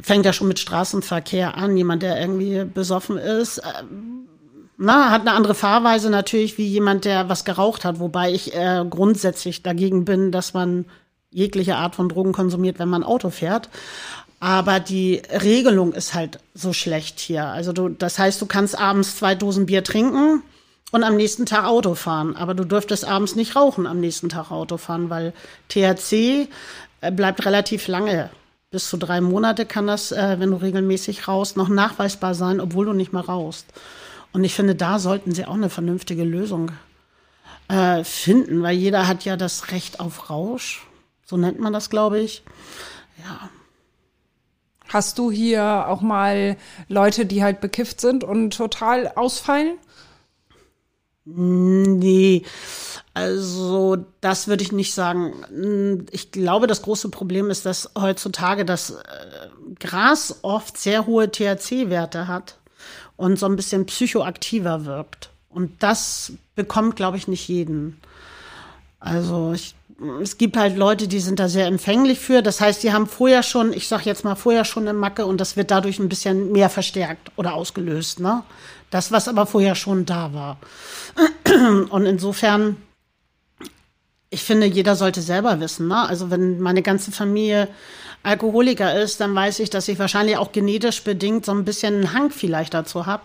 fängt ja schon mit Straßenverkehr an. Jemand, der irgendwie besoffen ist, äh, na, hat eine andere Fahrweise natürlich wie jemand, der was geraucht hat. Wobei ich äh, grundsätzlich dagegen bin, dass man jegliche Art von Drogen konsumiert, wenn man Auto fährt. Aber die Regelung ist halt so schlecht hier. Also du, das heißt, du kannst abends zwei Dosen Bier trinken und am nächsten Tag Auto fahren. Aber du dürftest abends nicht rauchen am nächsten Tag Auto fahren, weil THC äh, bleibt relativ lange. Bis zu drei Monate kann das, äh, wenn du regelmäßig raust, noch nachweisbar sein, obwohl du nicht mehr raust. Und ich finde, da sollten sie auch eine vernünftige Lösung äh, finden, weil jeder hat ja das Recht auf Rausch. So nennt man das, glaube ich. Ja. Hast du hier auch mal Leute, die halt bekifft sind und total ausfallen? Nee, also das würde ich nicht sagen. Ich glaube, das große Problem ist, dass heutzutage das äh, Gras oft sehr hohe THC-Werte hat und so ein bisschen psychoaktiver wirkt. Und das bekommt, glaube ich, nicht jeden. Also ich, es gibt halt Leute, die sind da sehr empfänglich für. Das heißt, die haben vorher schon, ich sag jetzt mal vorher schon eine Macke und das wird dadurch ein bisschen mehr verstärkt oder ausgelöst. Ne? Das, was aber vorher schon da war. Und insofern, ich finde, jeder sollte selber wissen. Ne? Also wenn meine ganze Familie Alkoholiker ist, dann weiß ich, dass ich wahrscheinlich auch genetisch bedingt so ein bisschen einen Hang vielleicht dazu habe.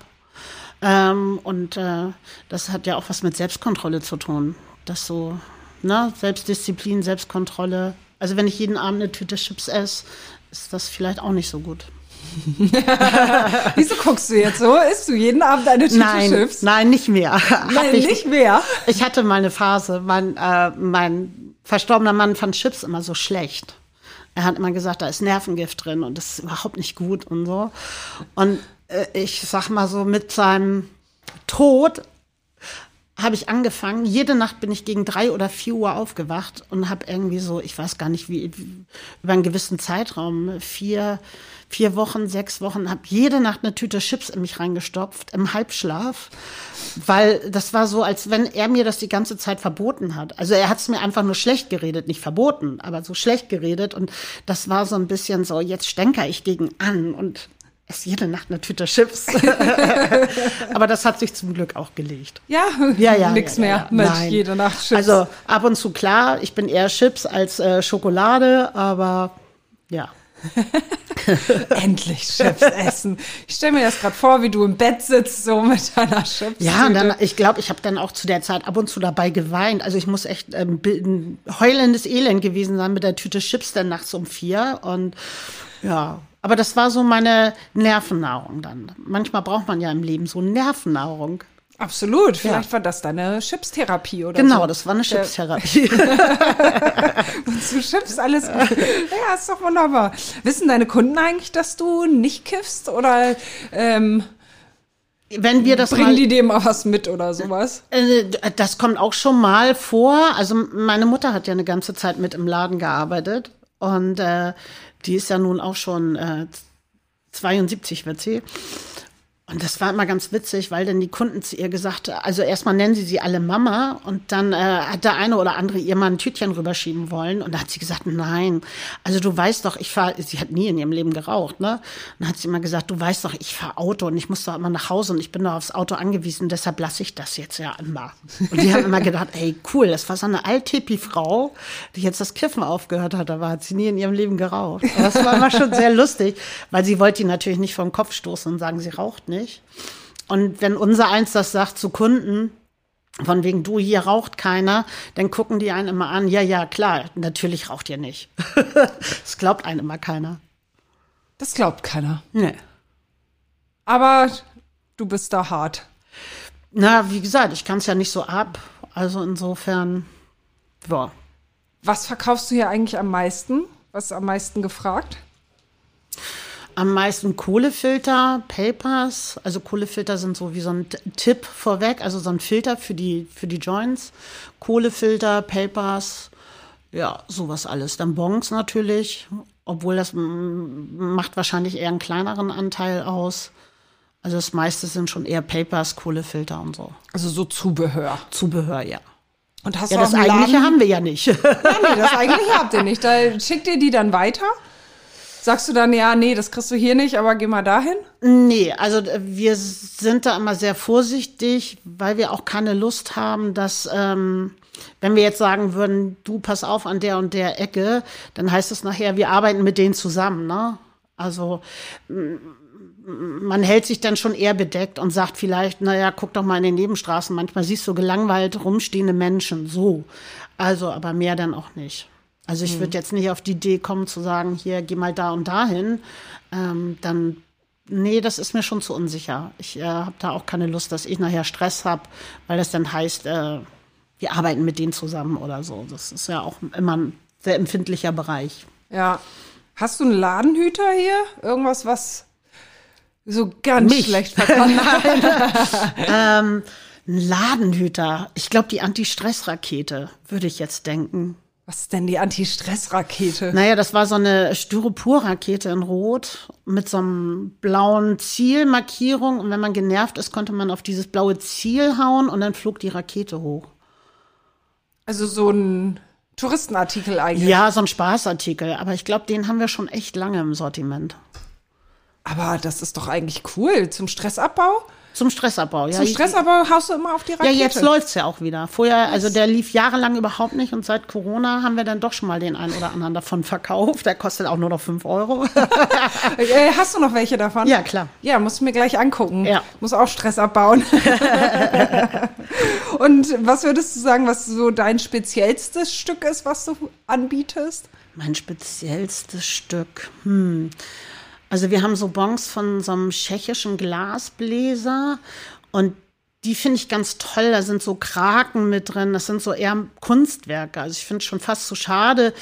Ähm, und äh, das hat ja auch was mit Selbstkontrolle zu tun. Das so, ne, Selbstdisziplin, Selbstkontrolle. Also wenn ich jeden Abend eine Tüte Chips esse, ist das vielleicht auch nicht so gut. (laughs) Wieso guckst du jetzt so? Isst du jeden Abend eine Tüte nein, Chips? Nein, nicht mehr. (laughs) Nein, ich, nicht mehr. Ich hatte mal eine Phase. Mein, äh, mein verstorbener Mann fand Chips immer so schlecht. Er hat immer gesagt, da ist Nervengift drin und das ist überhaupt nicht gut und so. Und äh, ich sag mal so, mit seinem Tod habe ich angefangen. Jede Nacht bin ich gegen drei oder vier Uhr aufgewacht und habe irgendwie so, ich weiß gar nicht wie, über einen gewissen Zeitraum, vier, vier Wochen, sechs Wochen, habe jede Nacht eine Tüte Chips in mich reingestopft, im Halbschlaf, weil das war so, als wenn er mir das die ganze Zeit verboten hat. Also er hat es mir einfach nur schlecht geredet, nicht verboten, aber so schlecht geredet und das war so ein bisschen so, jetzt stänker ich gegen an und esse jede Nacht eine Tüte Chips. (laughs) Aber das hat sich zum Glück auch gelegt. Ja, ja, ja nix ja, mehr ja, mit Nein. jede Nacht Chips. Also ab und zu klar, ich bin eher Chips als äh, Schokolade, aber ja. (laughs) Endlich Chips essen. Ich stelle mir das gerade vor, wie du im Bett sitzt, so mit deiner Chips. Ja, und dann, ich glaube, ich habe dann auch zu der Zeit ab und zu dabei geweint. Also ich muss echt ähm, ein heulendes Elend gewesen sein mit der Tüte Chips dann nachts um vier. Und ja, aber das war so meine Nervennahrung dann. Manchmal braucht man ja im Leben so Nervennahrung. Absolut. Vielleicht ja. war das deine Chipstherapie oder genau, so. das war eine Chipstherapie. (laughs) Und zu Chips alles. (laughs) ja, ist doch wunderbar. Wissen deine Kunden eigentlich, dass du nicht kiffst oder ähm, wenn wir das bringen die dir mal was mit oder sowas? Äh, das kommt auch schon mal vor. Also meine Mutter hat ja eine ganze Zeit mit im Laden gearbeitet und äh, die ist ja nun auch schon äh, 72 wird sie. Und das war immer ganz witzig, weil dann die Kunden zu ihr gesagt, also erstmal nennen sie sie alle Mama und dann äh, hat der eine oder andere ihr mal ein Tütchen rüberschieben wollen und da hat sie gesagt, nein, also du weißt doch, ich fahre, sie hat nie in ihrem Leben geraucht, ne? Und dann hat sie immer gesagt, du weißt doch, ich fahre Auto und ich muss doch immer nach Hause und ich bin doch aufs Auto angewiesen, deshalb lasse ich das jetzt ja immer. Und die haben immer gedacht, ey, cool, das war so eine Alttipi-Frau, die jetzt das Kiffen aufgehört hat, aber hat sie nie in ihrem Leben geraucht. Aber das war immer schon sehr lustig, weil sie wollte ihn natürlich nicht vom Kopf stoßen und sagen, sie raucht nicht nicht. Und wenn unser eins das sagt zu Kunden, von wegen du, hier raucht keiner, dann gucken die einen immer an, ja, ja, klar, natürlich raucht ihr nicht. (laughs) das glaubt einem immer keiner. Das glaubt keiner. Nee. Aber du bist da hart. Na, wie gesagt, ich kann es ja nicht so ab. Also insofern, ja. Was verkaufst du hier eigentlich am meisten? Was ist am meisten gefragt? Am meisten Kohlefilter, Papers. Also Kohlefilter sind so wie so ein Tipp vorweg, also so ein Filter für die, für die Joints. Kohlefilter, Papers, Ja, sowas alles. Dann Bons natürlich, obwohl das macht wahrscheinlich eher einen kleineren Anteil aus. Also das meiste sind schon eher Papers, Kohlefilter und so. Also so Zubehör. Zubehör, ja. Und hast Ja, du das eigentliche haben wir ja nicht. Ja, nee, das eigentliche habt ihr nicht. Da schickt ihr die dann weiter? Sagst du dann, ja, nee, das kriegst du hier nicht, aber geh mal dahin? Nee, also äh, wir sind da immer sehr vorsichtig, weil wir auch keine Lust haben, dass, ähm, wenn wir jetzt sagen würden, du pass auf an der und der Ecke, dann heißt es nachher, wir arbeiten mit denen zusammen, ne? Also man hält sich dann schon eher bedeckt und sagt vielleicht, naja, guck doch mal in den Nebenstraßen, manchmal siehst du gelangweilt rumstehende Menschen, so. Also, aber mehr dann auch nicht. Also ich würde jetzt nicht auf die Idee kommen zu sagen, hier, geh mal da und dahin. Ähm, dann, nee, das ist mir schon zu unsicher. Ich äh, habe da auch keine Lust, dass ich nachher Stress habe, weil das dann heißt, äh, wir arbeiten mit denen zusammen oder so. Das ist ja auch immer ein sehr empfindlicher Bereich. Ja. Hast du einen Ladenhüter hier? Irgendwas, was so ganz Mich? schlecht verkauft? (laughs) (laughs) Ein Ladenhüter. Ich glaube, die Anti-Stress-Rakete, würde ich jetzt denken. Was ist denn die Anti-Stress-Rakete? Naja, das war so eine Styropor-Rakete in Rot mit so einem blauen Zielmarkierung. Und wenn man genervt ist, konnte man auf dieses blaue Ziel hauen und dann flog die Rakete hoch. Also so ein Touristenartikel eigentlich. Ja, so ein Spaßartikel. Aber ich glaube, den haben wir schon echt lange im Sortiment. Aber das ist doch eigentlich cool. Zum Stressabbau? Zum Stressabbau, ja. Zum Stressabbau haust du immer auf die Ja, Rakete. jetzt läuft's ja auch wieder. Vorher, also der lief jahrelang überhaupt nicht und seit Corona haben wir dann doch schon mal den einen oder anderen davon verkauft. Der kostet auch nur noch 5 Euro. (laughs) Äh, hast du noch welche davon? ja, klar. Ja, musst du mir gleich angucken. Ja. Muss auch Stress abbauen. (laughs) Und was würdest du sagen, was so dein speziellstes Stück ist, was du anbietest? Mein speziellstes Stück. Hm. Also wir haben so Bons von so einem tschechischen Glasbläser und die finde ich ganz toll. Da sind so Kraken mit drin. Das sind so eher Kunstwerke. Also ich finde es schon fast zu schade,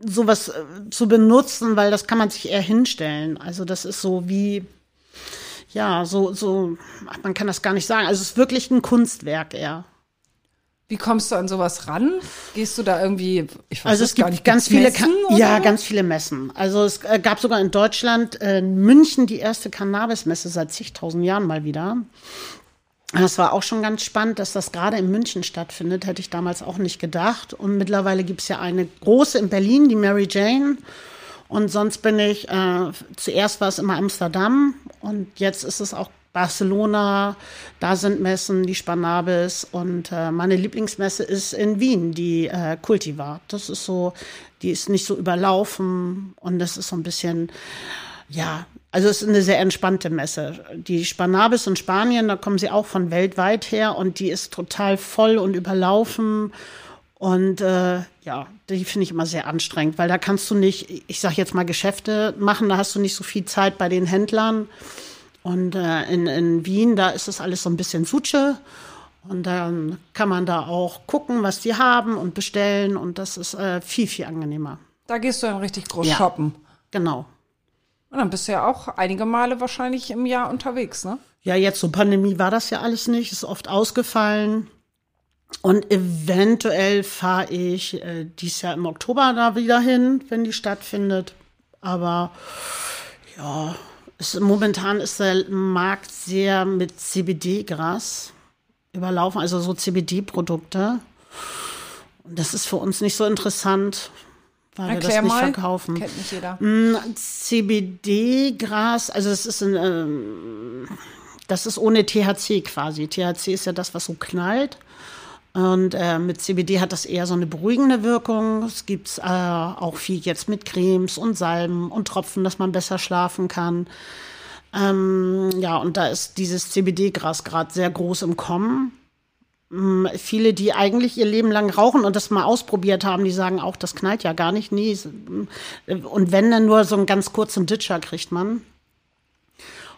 sowas äh, zu benutzen, weil das kann man sich eher hinstellen. Also das ist so wie, ja, so, so, man kann das gar nicht sagen. Also es ist wirklich ein Kunstwerk eher. Wie kommst du an sowas ran? Gehst du da irgendwie, ich weiß Also es gar gibt nicht, ganz viele, Messen ja, ganz viele Messen. Also es äh, gab sogar in Deutschland, äh, in München, die erste Cannabis-Messe seit zigtausend Jahren mal wieder. Das war auch schon ganz spannend, dass das gerade in München stattfindet, hätte ich damals auch nicht gedacht. Und mittlerweile gibt es ja eine große in Berlin, die Mary Jane. Und sonst bin ich, äh, zuerst war es immer Amsterdam und jetzt ist es auch Barcelona, da sind Messen, die Spanabis und äh, meine Lieblingsmesse ist in Wien, die äh, Cultivar. Das ist so, die ist nicht so überlaufen und das ist so ein bisschen, ja, also es ist eine sehr entspannte Messe. Die Spanabis in Spanien, da kommen sie auch von weltweit her und die ist total voll und überlaufen. Und äh, ja, die finde ich immer sehr anstrengend, weil da kannst du nicht, ich sag jetzt mal, Geschäfte machen, da hast du nicht so viel Zeit bei den Händlern. Und äh, in, in Wien, da ist das alles so ein bisschen Suche. Und dann kann man da auch gucken, was die haben und bestellen. Und das ist äh, viel, viel angenehmer. Da gehst du dann richtig groß Ja. shoppen. Genau. Und dann bist du ja auch einige Male wahrscheinlich im Jahr unterwegs, ne? Ja, jetzt so Pandemie war das ja alles nicht, ist oft ausgefallen. Und eventuell fahre ich äh, dies Jahr im Oktober da wieder hin, wenn die stattfindet. Aber ja, momentan ist der Markt sehr mit CBD-Gras überlaufen, also so CBD-Produkte. Und das ist für uns nicht so interessant, weil wir Erklär das nicht mal. verkaufen. Kennt nicht jeder. CBD-Gras, also es ist ein, ähm, das ist ohne THC quasi. THC ist ja das, was so knallt. Und äh, mit CBD hat das eher so eine beruhigende Wirkung. Es gibt äh, auch viel jetzt mit Cremes und Salben und Tropfen, dass man besser schlafen kann. Ähm, ja, und da ist dieses CBD-Gras gerade sehr groß im Kommen. Mm, Viele, die eigentlich ihr Leben lang rauchen und das mal ausprobiert haben, die sagen auch, das knallt ja gar nicht. Nie. Und wenn, dann nur so einen ganz kurzen Ditcher kriegt man.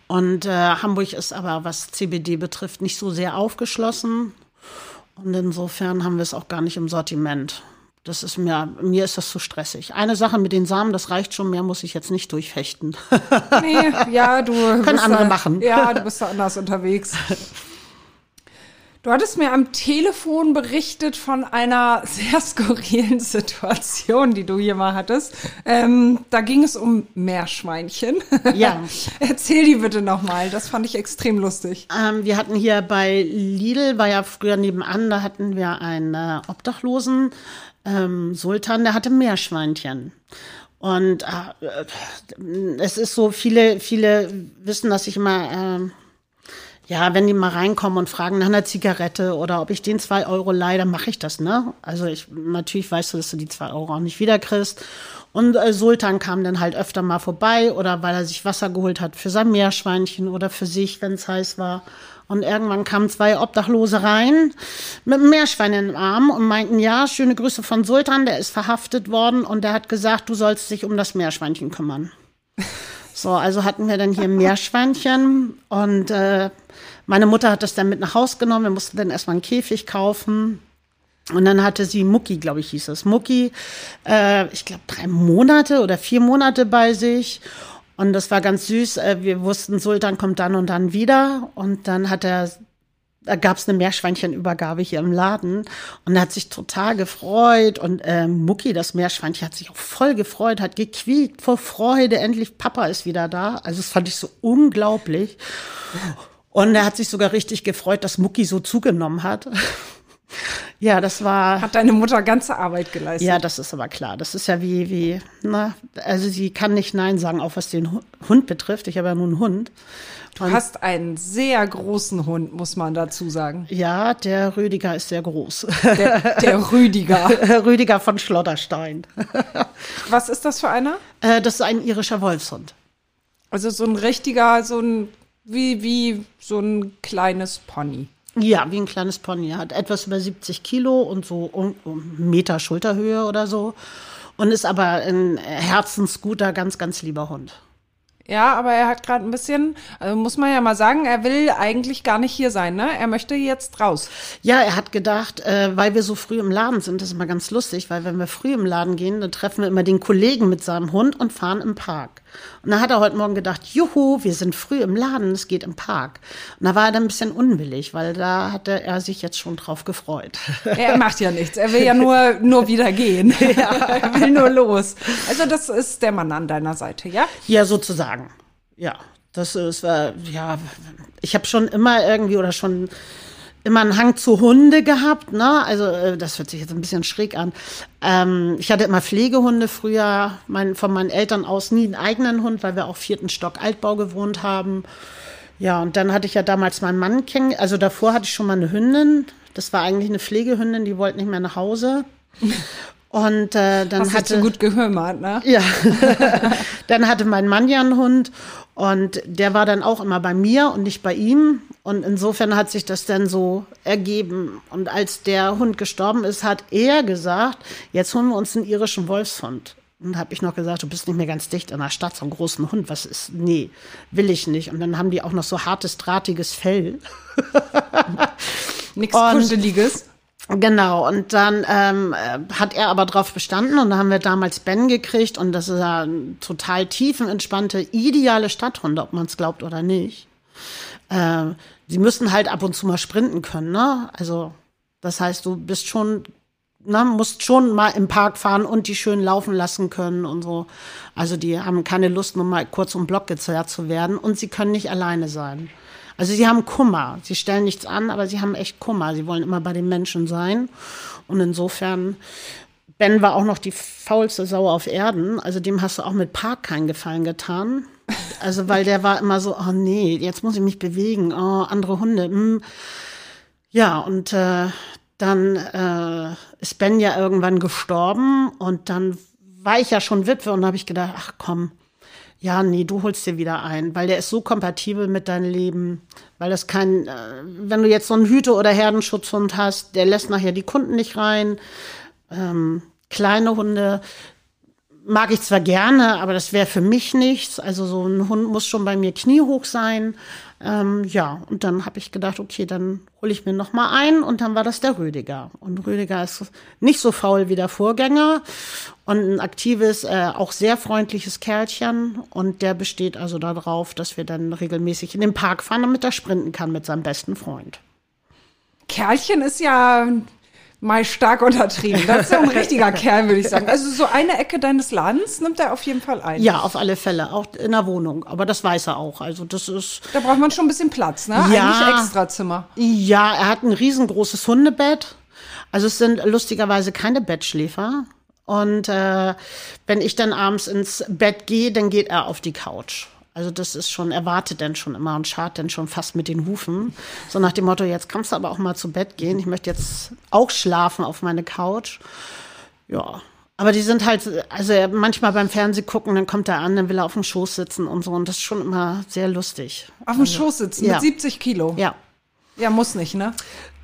Und äh, Hamburg ist aber, was CBD betrifft, nicht so sehr aufgeschlossen. Und insofern haben wir es auch gar nicht im Sortiment. Das ist mir, mir ist das zu stressig. Eine Sache mit den Samen, das reicht schon, mehr muss ich jetzt nicht durchfechten. (laughs) Nee, ja, du. Können andere da, machen. Ja, du bist da anders unterwegs. (laughs) Du hattest mir am Telefon berichtet von einer (laughs) sehr skurrilen Situation, die du hier mal hattest. Ähm, da ging es um Meerschweinchen. Ja. (laughs) Erzähl die bitte nochmal. Das fand ich extrem lustig. Ähm, wir hatten hier bei Lidl, war ja früher nebenan, da hatten wir einen äh, Obdachlosen, ähm, Sultan, der hatte Meerschweinchen. Und äh, es ist so, viele, viele wissen, dass ich immer, äh, ja, wenn die mal reinkommen und fragen nach einer Zigarette oder ob ich den zwei Euro leihe, dann mache ich das, ne? Also ich, natürlich weißt du, dass du die zwei Euro auch nicht wiederkriegst. Und äh, Sultan kam dann halt öfter mal vorbei oder weil er sich Wasser geholt hat für sein Meerschweinchen oder für sich, wenn es heiß war. Und irgendwann kamen zwei Obdachlose rein mit einem Meerschwein im Arm und meinten, ja, schöne Grüße von Sultan, der ist verhaftet worden und der hat gesagt, du sollst dich um das Meerschweinchen kümmern. (laughs) So, also hatten wir dann hier ein Meerschweinchen und äh, meine Mutter hat das dann mit nach Haus genommen. Wir mussten dann erstmal einen Käfig kaufen. Und dann hatte sie Mucki, glaube ich, hieß es. Mucki, äh, ich glaube, drei Monate oder vier Monate bei sich. Und das war ganz süß. Äh, wir wussten, Sultan kommt dann und dann wieder. Und dann hat er, da gab es eine Meerschweinchenübergabe hier im Laden. Und er hat sich total gefreut. Und äh, Mucki, das Meerschweinchen, hat sich auch voll gefreut, hat gequiekt vor Freude. Endlich, Papa ist wieder da. Also das fand ich so unglaublich. Und er hat sich sogar richtig gefreut, dass Mucki so zugenommen hat. Ja, das war. Hat deine Mutter ganze Arbeit geleistet? Ja, das ist aber klar. Das ist ja wie, wie, na, also sie kann nicht Nein sagen, auch was den Hund betrifft. Ich habe ja nun einen Hund. Du hast einen sehr großen Hund, muss man dazu sagen. Ja, der Rüdiger ist sehr groß. Der, der (laughs) Rüdiger. Rüdiger von Schlotterstein. (laughs) Was ist das für einer? Äh, das ist ein irischer Wolfshund. Also so ein richtiger, so ein, wie, wie so ein kleines Pony. Ja, wie ein kleines Pony. Er hat etwas über 70 Kilo und so um, um Meter Schulterhöhe oder so. Und ist aber ein herzensguter, ganz, ganz lieber Hund. Ja, aber er hat gerade ein bisschen, also muss man ja mal sagen, er will eigentlich gar nicht hier sein, ne? Er möchte jetzt raus. Ja, er hat gedacht, äh, weil wir so früh im Laden sind, das ist immer ganz lustig, weil wenn wir früh im Laden gehen, dann treffen wir immer den Kollegen mit seinem Hund und fahren im Park. Und da hat er heute Morgen gedacht, juhu, wir sind früh im Laden, es geht im Park. Und da war er dann ein bisschen unwillig, weil da hatte er sich jetzt schon drauf gefreut. (laughs) Er macht ja nichts, er will ja nur, nur wieder gehen. (laughs) (laughs) Ja. er will nur los. Also das ist der Mann an deiner Seite, ja? Ja, sozusagen. Ja, das ist, äh, ja, ich habe schon immer irgendwie oder schon immer einen Hang zu Hunde gehabt, ne? Also äh, das hört sich jetzt ein bisschen schräg an. Ähm, ich hatte immer Pflegehunde früher, mein, von meinen Eltern aus nie einen eigenen Hund, weil wir auch vierten Stock Altbau gewohnt haben. Ja, und dann hatte ich ja damals meinen Mann kennen, also davor hatte ich schon mal eine Hündin. Das war eigentlich eine Pflegehündin, die wollte nicht mehr nach Hause. Und äh, dann Hast hatte du gut gehömert, ne? Ja. (laughs) dann hatte mein Mann ja einen Hund und der war dann auch immer bei mir und nicht bei ihm. Und insofern hat sich das dann so ergeben. Und als der Hund gestorben ist, hat er gesagt, jetzt holen wir uns einen irischen Wolfshund. Und habe ich noch gesagt, du bist nicht mehr ganz dicht in der Stadt, so einen großen Hund. Was ist? Nee, will ich nicht. Und dann haben die auch noch so hartes, drahtiges Fell. (laughs) Nichts Kuscheliges. Genau, und dann ähm, hat er aber drauf bestanden und da haben wir damals Ben gekriegt und das ist ja ein total tiefenentspannte, ideale Stadthunde, ob man es glaubt oder nicht. Äh, sie müssen halt ab und zu mal sprinten können, ne? Also das heißt, du bist schon, na, musst schon mal im Park fahren und die schön laufen lassen können und so. Also die haben keine Lust, nur mal kurz um Block gezerrt zu werden und sie können nicht alleine sein. Also sie haben Kummer. Sie stellen nichts an, aber sie haben echt Kummer. Sie wollen immer bei den Menschen sein. Und insofern, Ben war auch noch die faulste Sau auf Erden. Also dem hast du auch mit Park keinen Gefallen getan. Also weil der war immer so, oh nee, jetzt muss ich mich bewegen. Oh, andere Hunde. Hm. Ja, und äh, dann äh, ist Ben ja irgendwann gestorben und dann war ich ja schon Witwe und habe ich gedacht, ach komm, ja, nee, du holst dir wieder ein, weil der ist so kompatibel mit deinem Leben, weil das kein, äh, wenn du jetzt so einen Hüte- oder Herdenschutzhund hast, der lässt nachher die Kunden nicht rein. Ähm, kleine Hunde mag ich zwar gerne, aber das wäre für mich nichts. Also so ein Hund muss schon bei mir kniehoch sein. Ähm, ja, und dann habe ich gedacht, okay, dann hole ich mir noch mal ein und dann war das der Rüdiger. Und Rüdiger ist nicht so faul wie der Vorgänger und ein aktives, äh, auch sehr freundliches Kerlchen und der besteht also darauf, dass wir dann regelmäßig in den Park fahren, damit er sprinten kann mit seinem besten Freund. Kerlchen ist ja mal stark untertrieben. Das ist ja ein (laughs) richtiger Kerl, würde ich sagen. Also so eine Ecke deines Ladens nimmt er auf jeden Fall ein. Ja, auf alle Fälle, auch in der Wohnung. Aber das weiß er auch. Also das ist. Da braucht man schon ein bisschen Platz, ne? Ja. Eigentlich Extrazimmer. Ja, er hat ein riesengroßes Hundebett. Also es sind lustigerweise keine Bettschläfer. Und äh, wenn ich dann abends ins Bett gehe, dann geht er auf die Couch. Also das ist schon, er wartet dann schon immer und schart dann schon fast mit den Hufen. So nach dem Motto, jetzt kannst du aber auch mal zu Bett gehen. Ich möchte jetzt auch schlafen auf meine Couch. Ja. Aber die sind halt, also manchmal beim Fernseh gucken, dann kommt er an, dann will er auf dem Schoß sitzen und so. Und das ist schon immer sehr lustig. Auf dem Schoß sitzen ja. mit 70 Kilo. Ja. Ja, muss nicht, ne?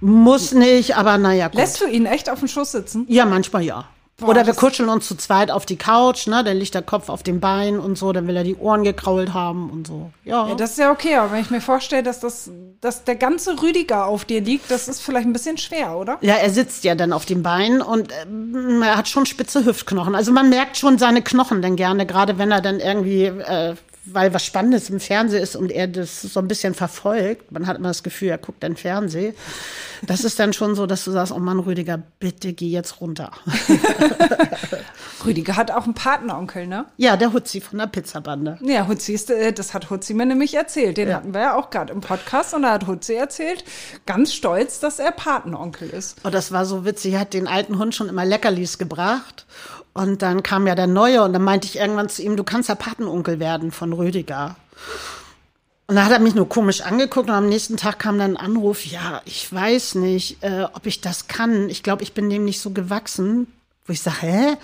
Muss nicht, aber naja, gut. Lässt du ihn echt auf dem Schoß sitzen? Ja, manchmal ja. Boah, Oder wir kuscheln uns zu zweit auf die Couch, ne? Dann liegt der Kopf auf dem Bein und so, dann will er die Ohren gekrault haben und so. Ja. Ja, das ist ja okay, aber wenn ich mir vorstelle, dass das, dass der ganze Rüdiger auf dir liegt, das ist vielleicht ein bisschen schwer, oder? ja, er sitzt ja dann auf dem Bein und ähm, er hat schon spitze Hüftknochen. Also man merkt schon seine Knochen dann gerne, gerade wenn er dann irgendwie, äh, weil was Spannendes im Fernsehen ist und er das so ein bisschen verfolgt. Man hat immer das Gefühl, er guckt dann Fernsehen. Das ist dann schon so, dass du sagst, oh Mann, Rüdiger, bitte geh jetzt runter. (laughs) Rüdiger hat auch einen Partneronkel, ne? Ja, der Hutzi von der Pizzabande. Ja, Hutzi ist, äh, das hat Hutzi mir nämlich erzählt. Den Ja. hatten wir ja auch gerade im Podcast und da hat Hutzi erzählt, ganz stolz, dass er Patenonkel ist. Und das war so witzig. Er hat den alten Hund schon immer Leckerlis gebracht. Und dann kam ja der neue und dann meinte ich irgendwann zu ihm, du kannst ja Patenonkel werden von Rüdiger. Und da hat er mich nur komisch angeguckt und am nächsten Tag kam dann ein Anruf, ja, ich weiß nicht, äh, ob ich das kann. Ich glaube, ich bin dem nicht so gewachsen. Wo ich sage, hä?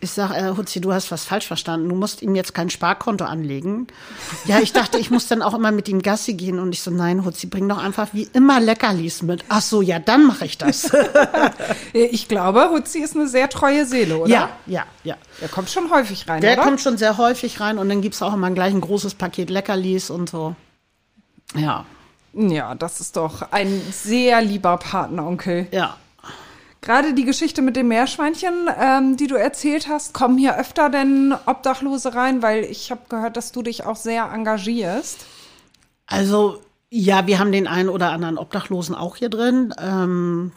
Ich sage, äh, Hutzi, du hast was falsch verstanden. Du musst ihm jetzt kein Sparkonto anlegen. Ja, ich dachte, ich muss dann auch immer mit ihm Gassi gehen. Und ich so, nein, Hutzi, bring doch einfach wie immer Leckerlis mit. Ach so, ja, dann mache ich das. (laughs) Ich glaube, Hutzi ist eine sehr treue Seele, oder? Ja, ja, ja. Der kommt schon häufig rein, Der oder? kommt schon sehr häufig rein und dann gibt's auch immer gleich ein großes Paket Leckerlis und so. Ja, Ja, das ist doch ein sehr lieber Patenonkel. ja. Gerade die Geschichte mit dem Meerschweinchen, ähm, die du erzählt hast, kommen hier öfter denn Obdachlose rein? Weil ich habe gehört, dass du dich auch sehr engagierst. Also, ja, wir haben den einen oder anderen Obdachlosen auch hier drin. Ähm,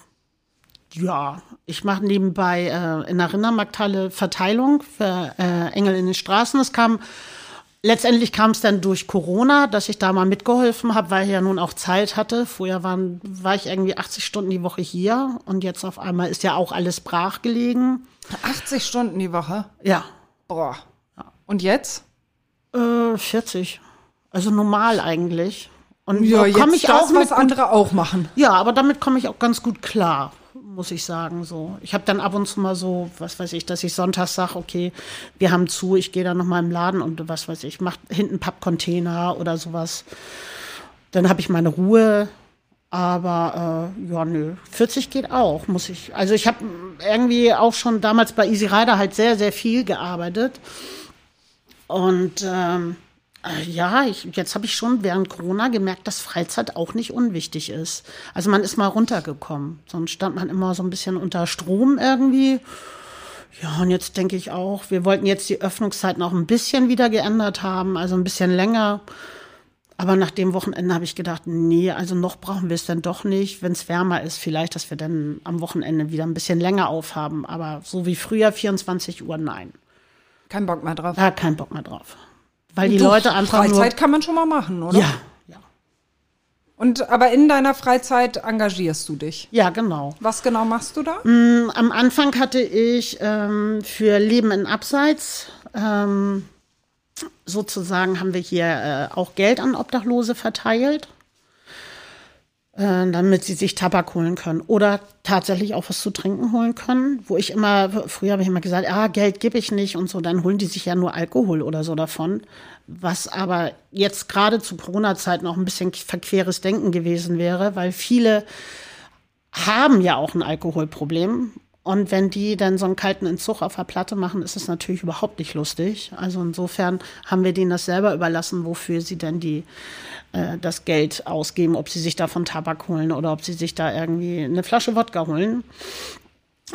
ja, ich mache nebenbei äh, in der Rindermarkthalle Verteilung für äh, Engel in den Straßen. Es kam Letztendlich kam es dann durch Corona, dass ich da mal mitgeholfen habe, weil ich ja nun auch Zeit hatte. Vorher waren, war ich irgendwie 80 Stunden die Woche hier und jetzt auf einmal ist ja auch alles brach gelegen. 80 Stunden die Woche. Ja, Boah. Und jetzt? Äh, 40. Also normal eigentlich. Und Ja, komme ich auch das, mit was gut, andere auch machen. Ja, aber damit komme ich auch ganz gut klar, muss ich sagen. So, ich habe dann ab und zu mal so, was weiß ich, dass ich sonntags sage, okay, wir haben zu, ich gehe dann noch mal im Laden und was weiß ich, mach hinten Pappcontainer oder sowas. Dann habe ich meine Ruhe. Aber äh, ja, nö, 40 geht auch, muss ich. Also ich habe irgendwie auch schon damals bei Easy Rider halt sehr, sehr viel gearbeitet. Und ähm, äh, ja, ich, jetzt habe ich schon während Corona gemerkt, dass Freizeit auch nicht unwichtig ist. Also man ist mal runtergekommen. Sonst stand man immer so ein bisschen unter Strom irgendwie. Ja, und jetzt denke ich auch, wir wollten jetzt die Öffnungszeiten auch ein bisschen wieder geändert haben, also ein bisschen länger. Aber nach dem Wochenende habe ich gedacht, nee, also noch brauchen wir es dann doch nicht. Wenn es wärmer ist, vielleicht, dass wir dann am Wochenende wieder ein bisschen länger aufhaben. Aber so wie früher, 24 Uhr, nein. Kein Bock mehr drauf. Hat keinen Bock mehr drauf. Weil die Du, Leute einfach Freizeit kann man schon mal machen, nur. oder? Ja, ja. Und aber in deiner Freizeit engagierst du dich. Ja, genau. Was genau machst du da? Am Anfang hatte ich ähm, für Leben in Abseits ähm, sozusagen haben wir hier äh, auch Geld an Obdachlose verteilt, äh, damit sie sich Tabak holen können oder tatsächlich auch was zu trinken holen können. Wo ich immer, früher habe ich immer gesagt, ah, Geld gebe ich nicht und so, dann holen die sich ja nur Alkohol oder so davon. Was aber jetzt gerade zu Corona-Zeiten auch ein bisschen verqueres Denken gewesen wäre, weil viele haben ja auch ein Alkoholproblem. Und wenn die dann so einen kalten Entzug auf der Platte machen, ist es natürlich überhaupt nicht lustig. Also insofern haben wir denen das selber überlassen, wofür sie denn die, äh, das Geld ausgeben, ob sie sich davon Tabak holen oder ob sie sich da irgendwie eine Flasche Wodka holen.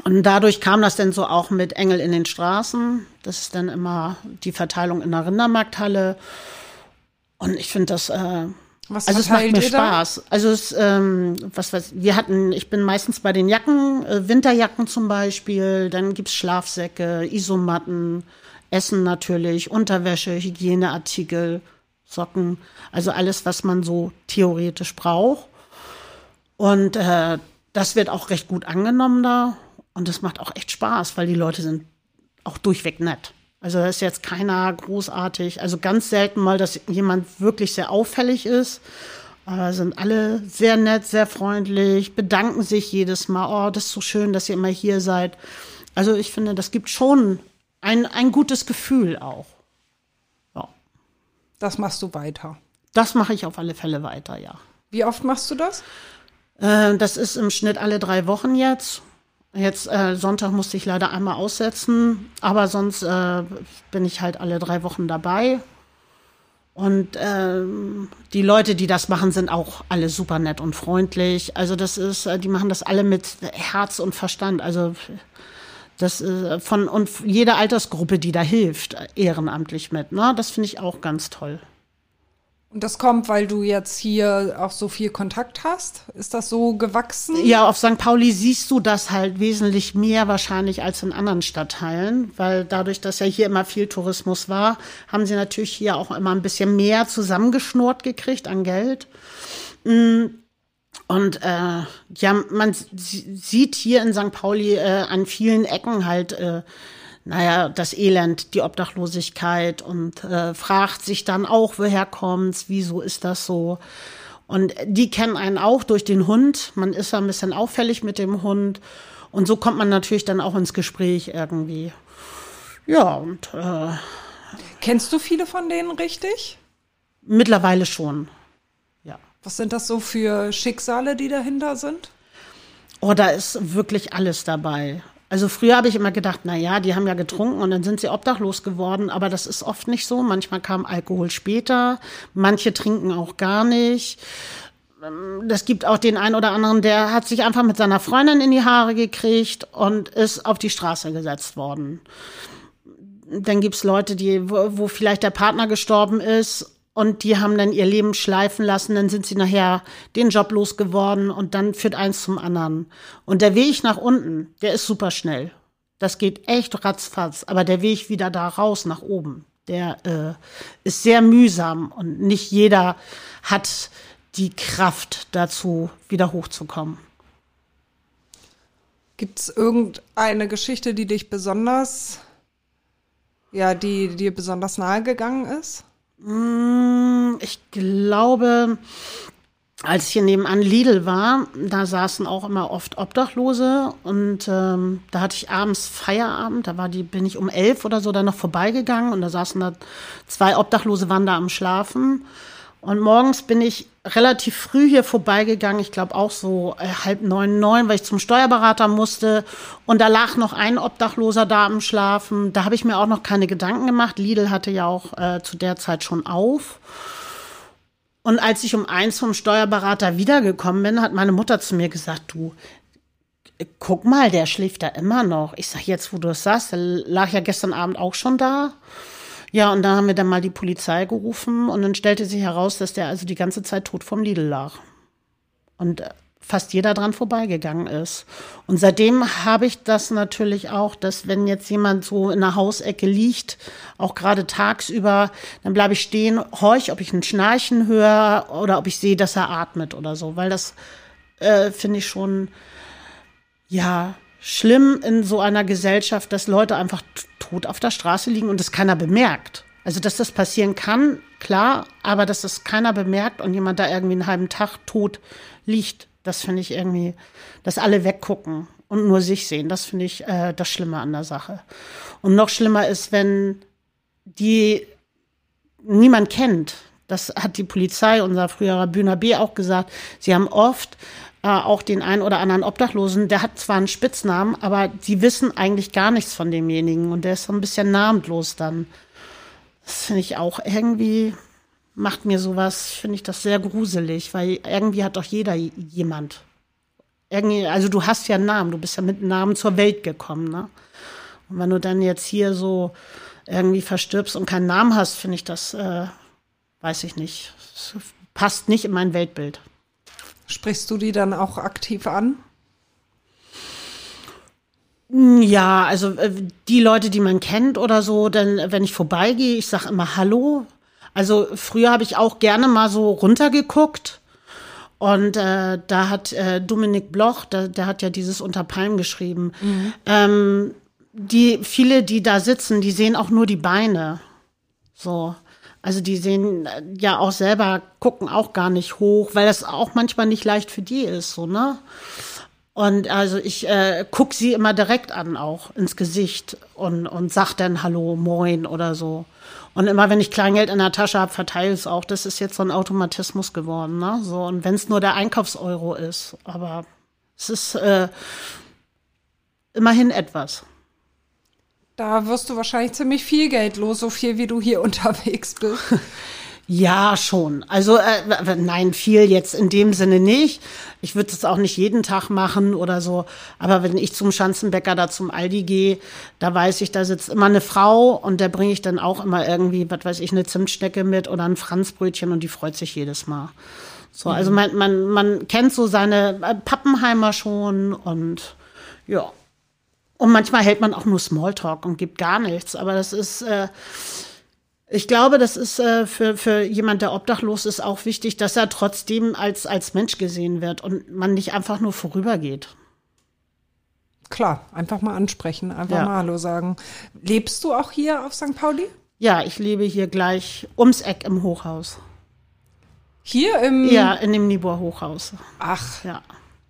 Und dadurch kam das dann so auch mit Engel in den Straßen. Das ist dann immer die Verteilung in der Rindermarkthalle. Und ich finde das äh, Was Also es macht mir ihr da? Spaß. Also es, ähm, was weiß wir hatten, ich bin meistens bei den Jacken, äh, Winterjacken zum Beispiel, dann gibt's Schlafsäcke, Isomatten, Essen natürlich, Unterwäsche, Hygieneartikel, Socken, also alles, was man so theoretisch braucht. Und äh, das wird auch recht gut angenommen da. Und das macht auch echt Spaß, weil die Leute sind auch durchweg nett. Also da ist jetzt keiner großartig. Also ganz selten mal, dass jemand wirklich sehr auffällig ist. Aber sind alle sehr nett, sehr freundlich, bedanken sich jedes Mal. Oh, das ist so schön, dass ihr immer hier seid. Also ich finde, das gibt schon ein, ein gutes Gefühl auch. Das machst du weiter. das mache ich auf alle Fälle weiter, ja. Wie oft machst du das? Äh, das ist im Schnitt alle drei Wochen jetzt. Jetzt äh, Sonntag musste ich leider einmal aussetzen, aber sonst äh, bin ich halt alle drei Wochen dabei. Und ähm, die Leute, die das machen, sind auch alle super nett und freundlich. Also das ist, äh, die machen das alle mit Herz und Verstand. Also das ist von und jede Altersgruppe, die da hilft, ehrenamtlich mit. Ne? Das finde ich auch ganz toll. Und das kommt, weil du jetzt hier auch so viel Kontakt hast? Ist das so gewachsen? Ja, auf St. Pauli siehst du das halt wesentlich mehr wahrscheinlich als in anderen Stadtteilen, weil dadurch, dass ja hier immer viel Tourismus war, haben sie natürlich hier auch immer ein bisschen mehr zusammengeschnurrt gekriegt an Geld. Mm, Und äh, ja, man sieht hier in St. Pauli äh, an vielen Ecken halt, äh, naja, das Elend, die Obdachlosigkeit und äh, fragt sich dann auch, woher kommt's, wieso ist das so? Und die kennen einen auch durch den Hund. Man ist ja ein bisschen auffällig mit dem Hund. Und so kommt man natürlich dann auch ins Gespräch irgendwie. Ja, und äh, Kennst du viele von denen richtig? mittlerweile schon. Was sind das so für Schicksale, die dahinter sind? Oh, da ist wirklich alles dabei. Also früher habe ich immer gedacht, na ja, die haben ja getrunken und dann sind sie obdachlos geworden, aber das ist oft nicht so. Manchmal kam Alkohol später, manche trinken auch gar nicht. Das gibt auch den einen oder anderen, der hat sich einfach mit seiner Freundin in die Haare gekriegt und ist auf die Straße gesetzt worden. Dann gibt's Leute, die, wo, wo vielleicht der Partner gestorben ist und die haben dann ihr Leben schleifen lassen, dann sind sie nachher den Job losgeworden und dann führt eins zum anderen. Und der Weg nach unten, der ist super schnell. Das geht echt ratzfatz, aber der Weg wieder da raus nach oben, der äh, ist sehr mühsam und nicht jeder hat die Kraft dazu, wieder hochzukommen. Gibt es irgendeine Geschichte, die dich besonders, ja, die dir besonders nahe gegangen ist? Mm, Ich glaube, als ich hier nebenan Lidl war, da saßen auch immer oft Obdachlose und ähm, da hatte ich abends Feierabend, da war die, bin ich um elf oder so da noch vorbeigegangen und da saßen da zwei Obdachlose, waren da am Schlafen. Und morgens bin ich relativ früh hier vorbeigegangen, ich glaube auch so äh, halb neun, neun, weil ich zum Steuerberater musste. Und da lag noch ein Obdachloser da am Schlafen. Da habe ich mir auch noch keine Gedanken gemacht. Lidl hatte ja auch äh, zu der Zeit schon auf. Und als ich um eins vom Steuerberater wiedergekommen bin, hat meine Mutter zu mir gesagt, du, guck mal, der schläft da immer noch. Ich sag jetzt, wo du es sagst, der lag ja gestern Abend auch schon da. Ja, und da haben wir dann mal die Polizei gerufen und dann stellte sich heraus, dass der also die ganze Zeit tot vom Lidl lag. Und äh, fast jeder dran vorbeigegangen ist. Und seitdem habe ich das natürlich auch, dass wenn jetzt jemand so in der Hausecke liegt, auch gerade tagsüber, dann bleibe ich stehen, horch, ob ich ein Schnarchen höre oder ob ich sehe, dass er atmet oder so, weil das äh, finde ich schon, ja, schlimm in so einer Gesellschaft, dass Leute einfach tot auf der Straße liegen und das keiner bemerkt. Also, dass das passieren kann, klar, aber dass das keiner bemerkt und jemand da irgendwie einen halben Tag tot liegt, das finde ich irgendwie, dass alle weggucken und nur sich sehen, das finde ich äh, das Schlimme an der Sache. Und noch schlimmer ist, wenn die niemand kennt. Das hat die Polizei, unser früherer Bühner B auch gesagt. Sie haben oft äh, auch den einen oder anderen Obdachlosen, der hat zwar einen Spitznamen, aber sie wissen eigentlich gar nichts von demjenigen und der ist so ein bisschen namenlos dann. Das finde ich auch irgendwie, macht mir sowas, finde ich das sehr gruselig, weil irgendwie hat doch jeder jemand. Irgendwie, also du hast ja einen Namen, du bist ja mit einem Namen zur Welt gekommen, ne? Und wenn du dann jetzt hier so irgendwie verstirbst und keinen Namen hast, finde ich das äh, weiß ich nicht. Passt nicht in mein Weltbild. Sprichst du die dann auch aktiv an? Ja, also äh, die Leute, die man kennt oder so, denn wenn ich vorbeigehe, ich sage immer Hallo. Also früher habe ich auch gerne mal so runtergeguckt. Und äh, da hat äh, Dominik Bloch, der, der hat ja dieses Unter Palmen geschrieben. Mhm. Ähm, die viele, die da sitzen, die sehen auch nur die Beine. So. Also die sehen äh, ja auch selber, gucken auch gar nicht hoch, weil das auch manchmal nicht leicht für die ist, so, ne? Und also ich äh, guck sie immer direkt an, auch ins Gesicht und, und sag dann Hallo, Moin oder so. Und immer wenn ich Kleingeld in der Tasche habe, verteile es auch. Das ist jetzt so ein Automatismus geworden, ne? So, und wenn es nur der Einkaufseuro ist, aber es ist äh, immerhin etwas. Da wirst du wahrscheinlich ziemlich viel Geld los, so viel wie du hier (laughs) unterwegs bist. Ja, schon. Also äh, nein, viel jetzt in dem Sinne nicht. Ich würde es auch nicht jeden Tag machen oder so. Aber wenn ich zum Schanzenbäcker da zum Aldi gehe, da weiß ich, da sitzt immer eine Frau und der bringe ich dann auch immer irgendwie, was weiß ich, eine Zimtstecke mit oder ein Franzbrötchen und die freut sich jedes Mal. So, also man, man, man kennt so seine äh, Pappenheimer schon und ja. Und manchmal hält man auch nur Smalltalk und gibt gar nichts. Aber das ist, äh, ich glaube, das ist äh, für, für jemand, der obdachlos ist, auch wichtig, dass er trotzdem als, als Mensch gesehen wird und man nicht einfach nur vorübergeht. Klar, einfach mal ansprechen, einfach ja. mal Hallo sagen. Lebst du auch hier auf St. Pauli? Ja, ich lebe hier gleich ums Eck im Hochhaus. Hier im. Ja, in dem Nibor Hochhaus. Ach. Ja.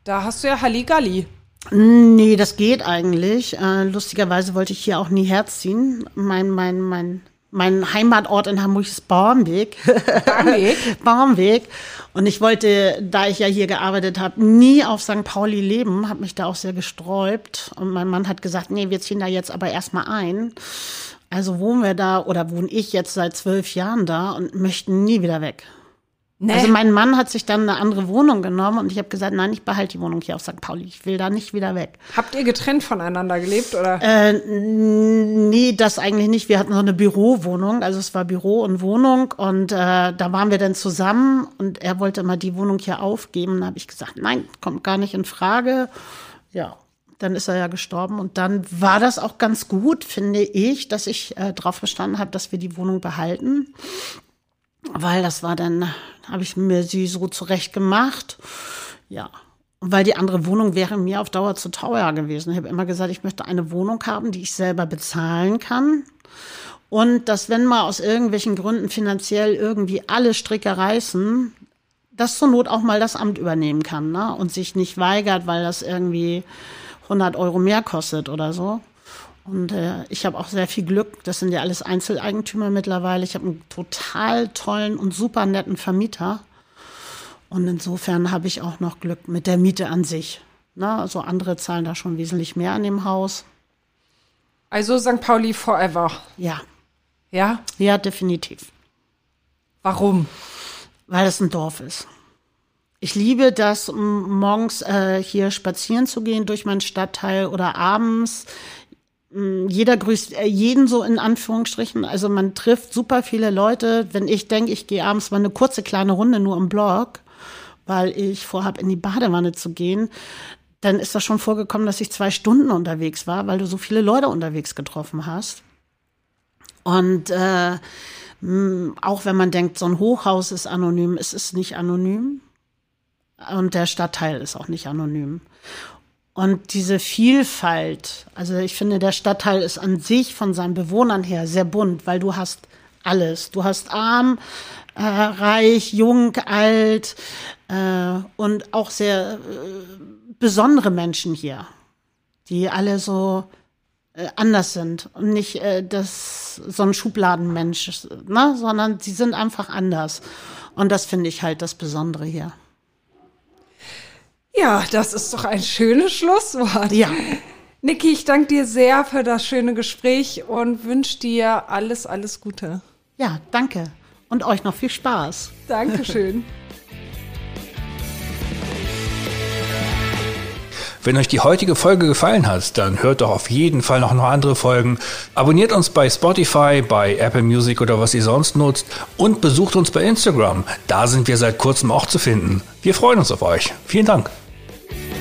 Da hast du ja Halligalli. Nee, das geht eigentlich. Äh, lustigerweise wollte ich hier auch nie herziehen. Mein, mein, mein, mein Heimatort in Hamburg ist Barmbek. (laughs) Barmbek? (laughs) Barmbek. Und ich wollte, da ich ja hier gearbeitet habe, nie auf St. Pauli leben, habe mich da auch sehr gesträubt. Und mein Mann hat gesagt, nee, wir ziehen da jetzt aber erstmal ein. Also wohnen wir da oder wohne ich jetzt seit zwölf Jahren da und möchten nie wieder weg. Nee. Also mein Mann hat sich dann eine andere Wohnung genommen und ich habe gesagt, nein, ich behalte die Wohnung hier auf St. Pauli. Ich will da nicht wieder weg. Habt ihr getrennt voneinander gelebt oder? Äh, nee, das eigentlich nicht. Wir hatten so eine Bürowohnung, also es war Büro und Wohnung und äh, da waren wir dann zusammen und er wollte mal die Wohnung hier aufgeben. Da habe ich gesagt, nein, kommt gar nicht in Frage. Ja, dann ist er ja gestorben und dann war das auch ganz gut, finde ich, dass ich äh, darauf bestanden habe, dass wir die Wohnung behalten weil das war dann, habe ich mir sie so zurecht gemacht. Ja. Weil die andere Wohnung wäre mir auf Dauer zu teuer gewesen. Ich habe immer gesagt, ich möchte eine Wohnung haben, die ich selber bezahlen kann. Und dass, wenn mal aus irgendwelchen Gründen finanziell irgendwie alle Stricke reißen, dass zur Not auch mal das Amt übernehmen kann ne? und sich nicht weigert, weil das irgendwie 100 Euro mehr kostet oder so. Und äh, ich habe auch sehr viel Glück. Das sind ja alles Einzeleigentümer mittlerweile. Ich habe einen total tollen und super netten Vermieter. Und insofern habe ich auch noch Glück mit der Miete an sich. Na, also andere zahlen da schon wesentlich mehr an dem Haus. Also St. Pauli forever. Ja. Ja? Ja, definitiv. Warum? Weil es ein Dorf ist. Ich liebe das, morgens äh, hier spazieren zu gehen durch meinen Stadtteil oder abends jeder grüßt äh, jeden so in Anführungsstrichen. Also man trifft super viele Leute. Wenn ich denke, ich gehe abends mal eine kurze kleine Runde nur im Blog, weil ich vorhabe, in die Badewanne zu gehen, dann ist das schon vorgekommen, dass ich zwei Stunden unterwegs war, weil du so viele Leute unterwegs getroffen hast. Und äh, mm, auch wenn man denkt, so ein Hochhaus ist anonym, es ist nicht anonym. Und der Stadtteil ist auch nicht anonym. Und diese Vielfalt, also ich finde, der Stadtteil ist an sich von seinen Bewohnern her sehr bunt, weil du hast alles. Du hast arm, äh, reich, jung, alt äh, und auch sehr äh, besondere Menschen hier, die alle so äh, anders sind und nicht äh, das so ein Schubladenmensch, ne, sondern sie sind einfach anders. Und das finde ich halt das Besondere hier. Ja, das ist doch ein schönes Schlusswort. Ja. Niki, ich danke dir sehr für das schöne Gespräch und wünsche dir alles, alles Gute. Ja, danke. Und euch noch viel Spaß. Dankeschön. (laughs) Wenn euch die heutige Folge gefallen hat, dann hört doch auf jeden Fall noch, noch andere Folgen. Abonniert uns bei Spotify, bei Apple Music oder was ihr sonst nutzt und besucht uns bei Instagram. Da sind wir seit kurzem auch zu finden. Wir freuen uns auf euch. Vielen Dank. Bye.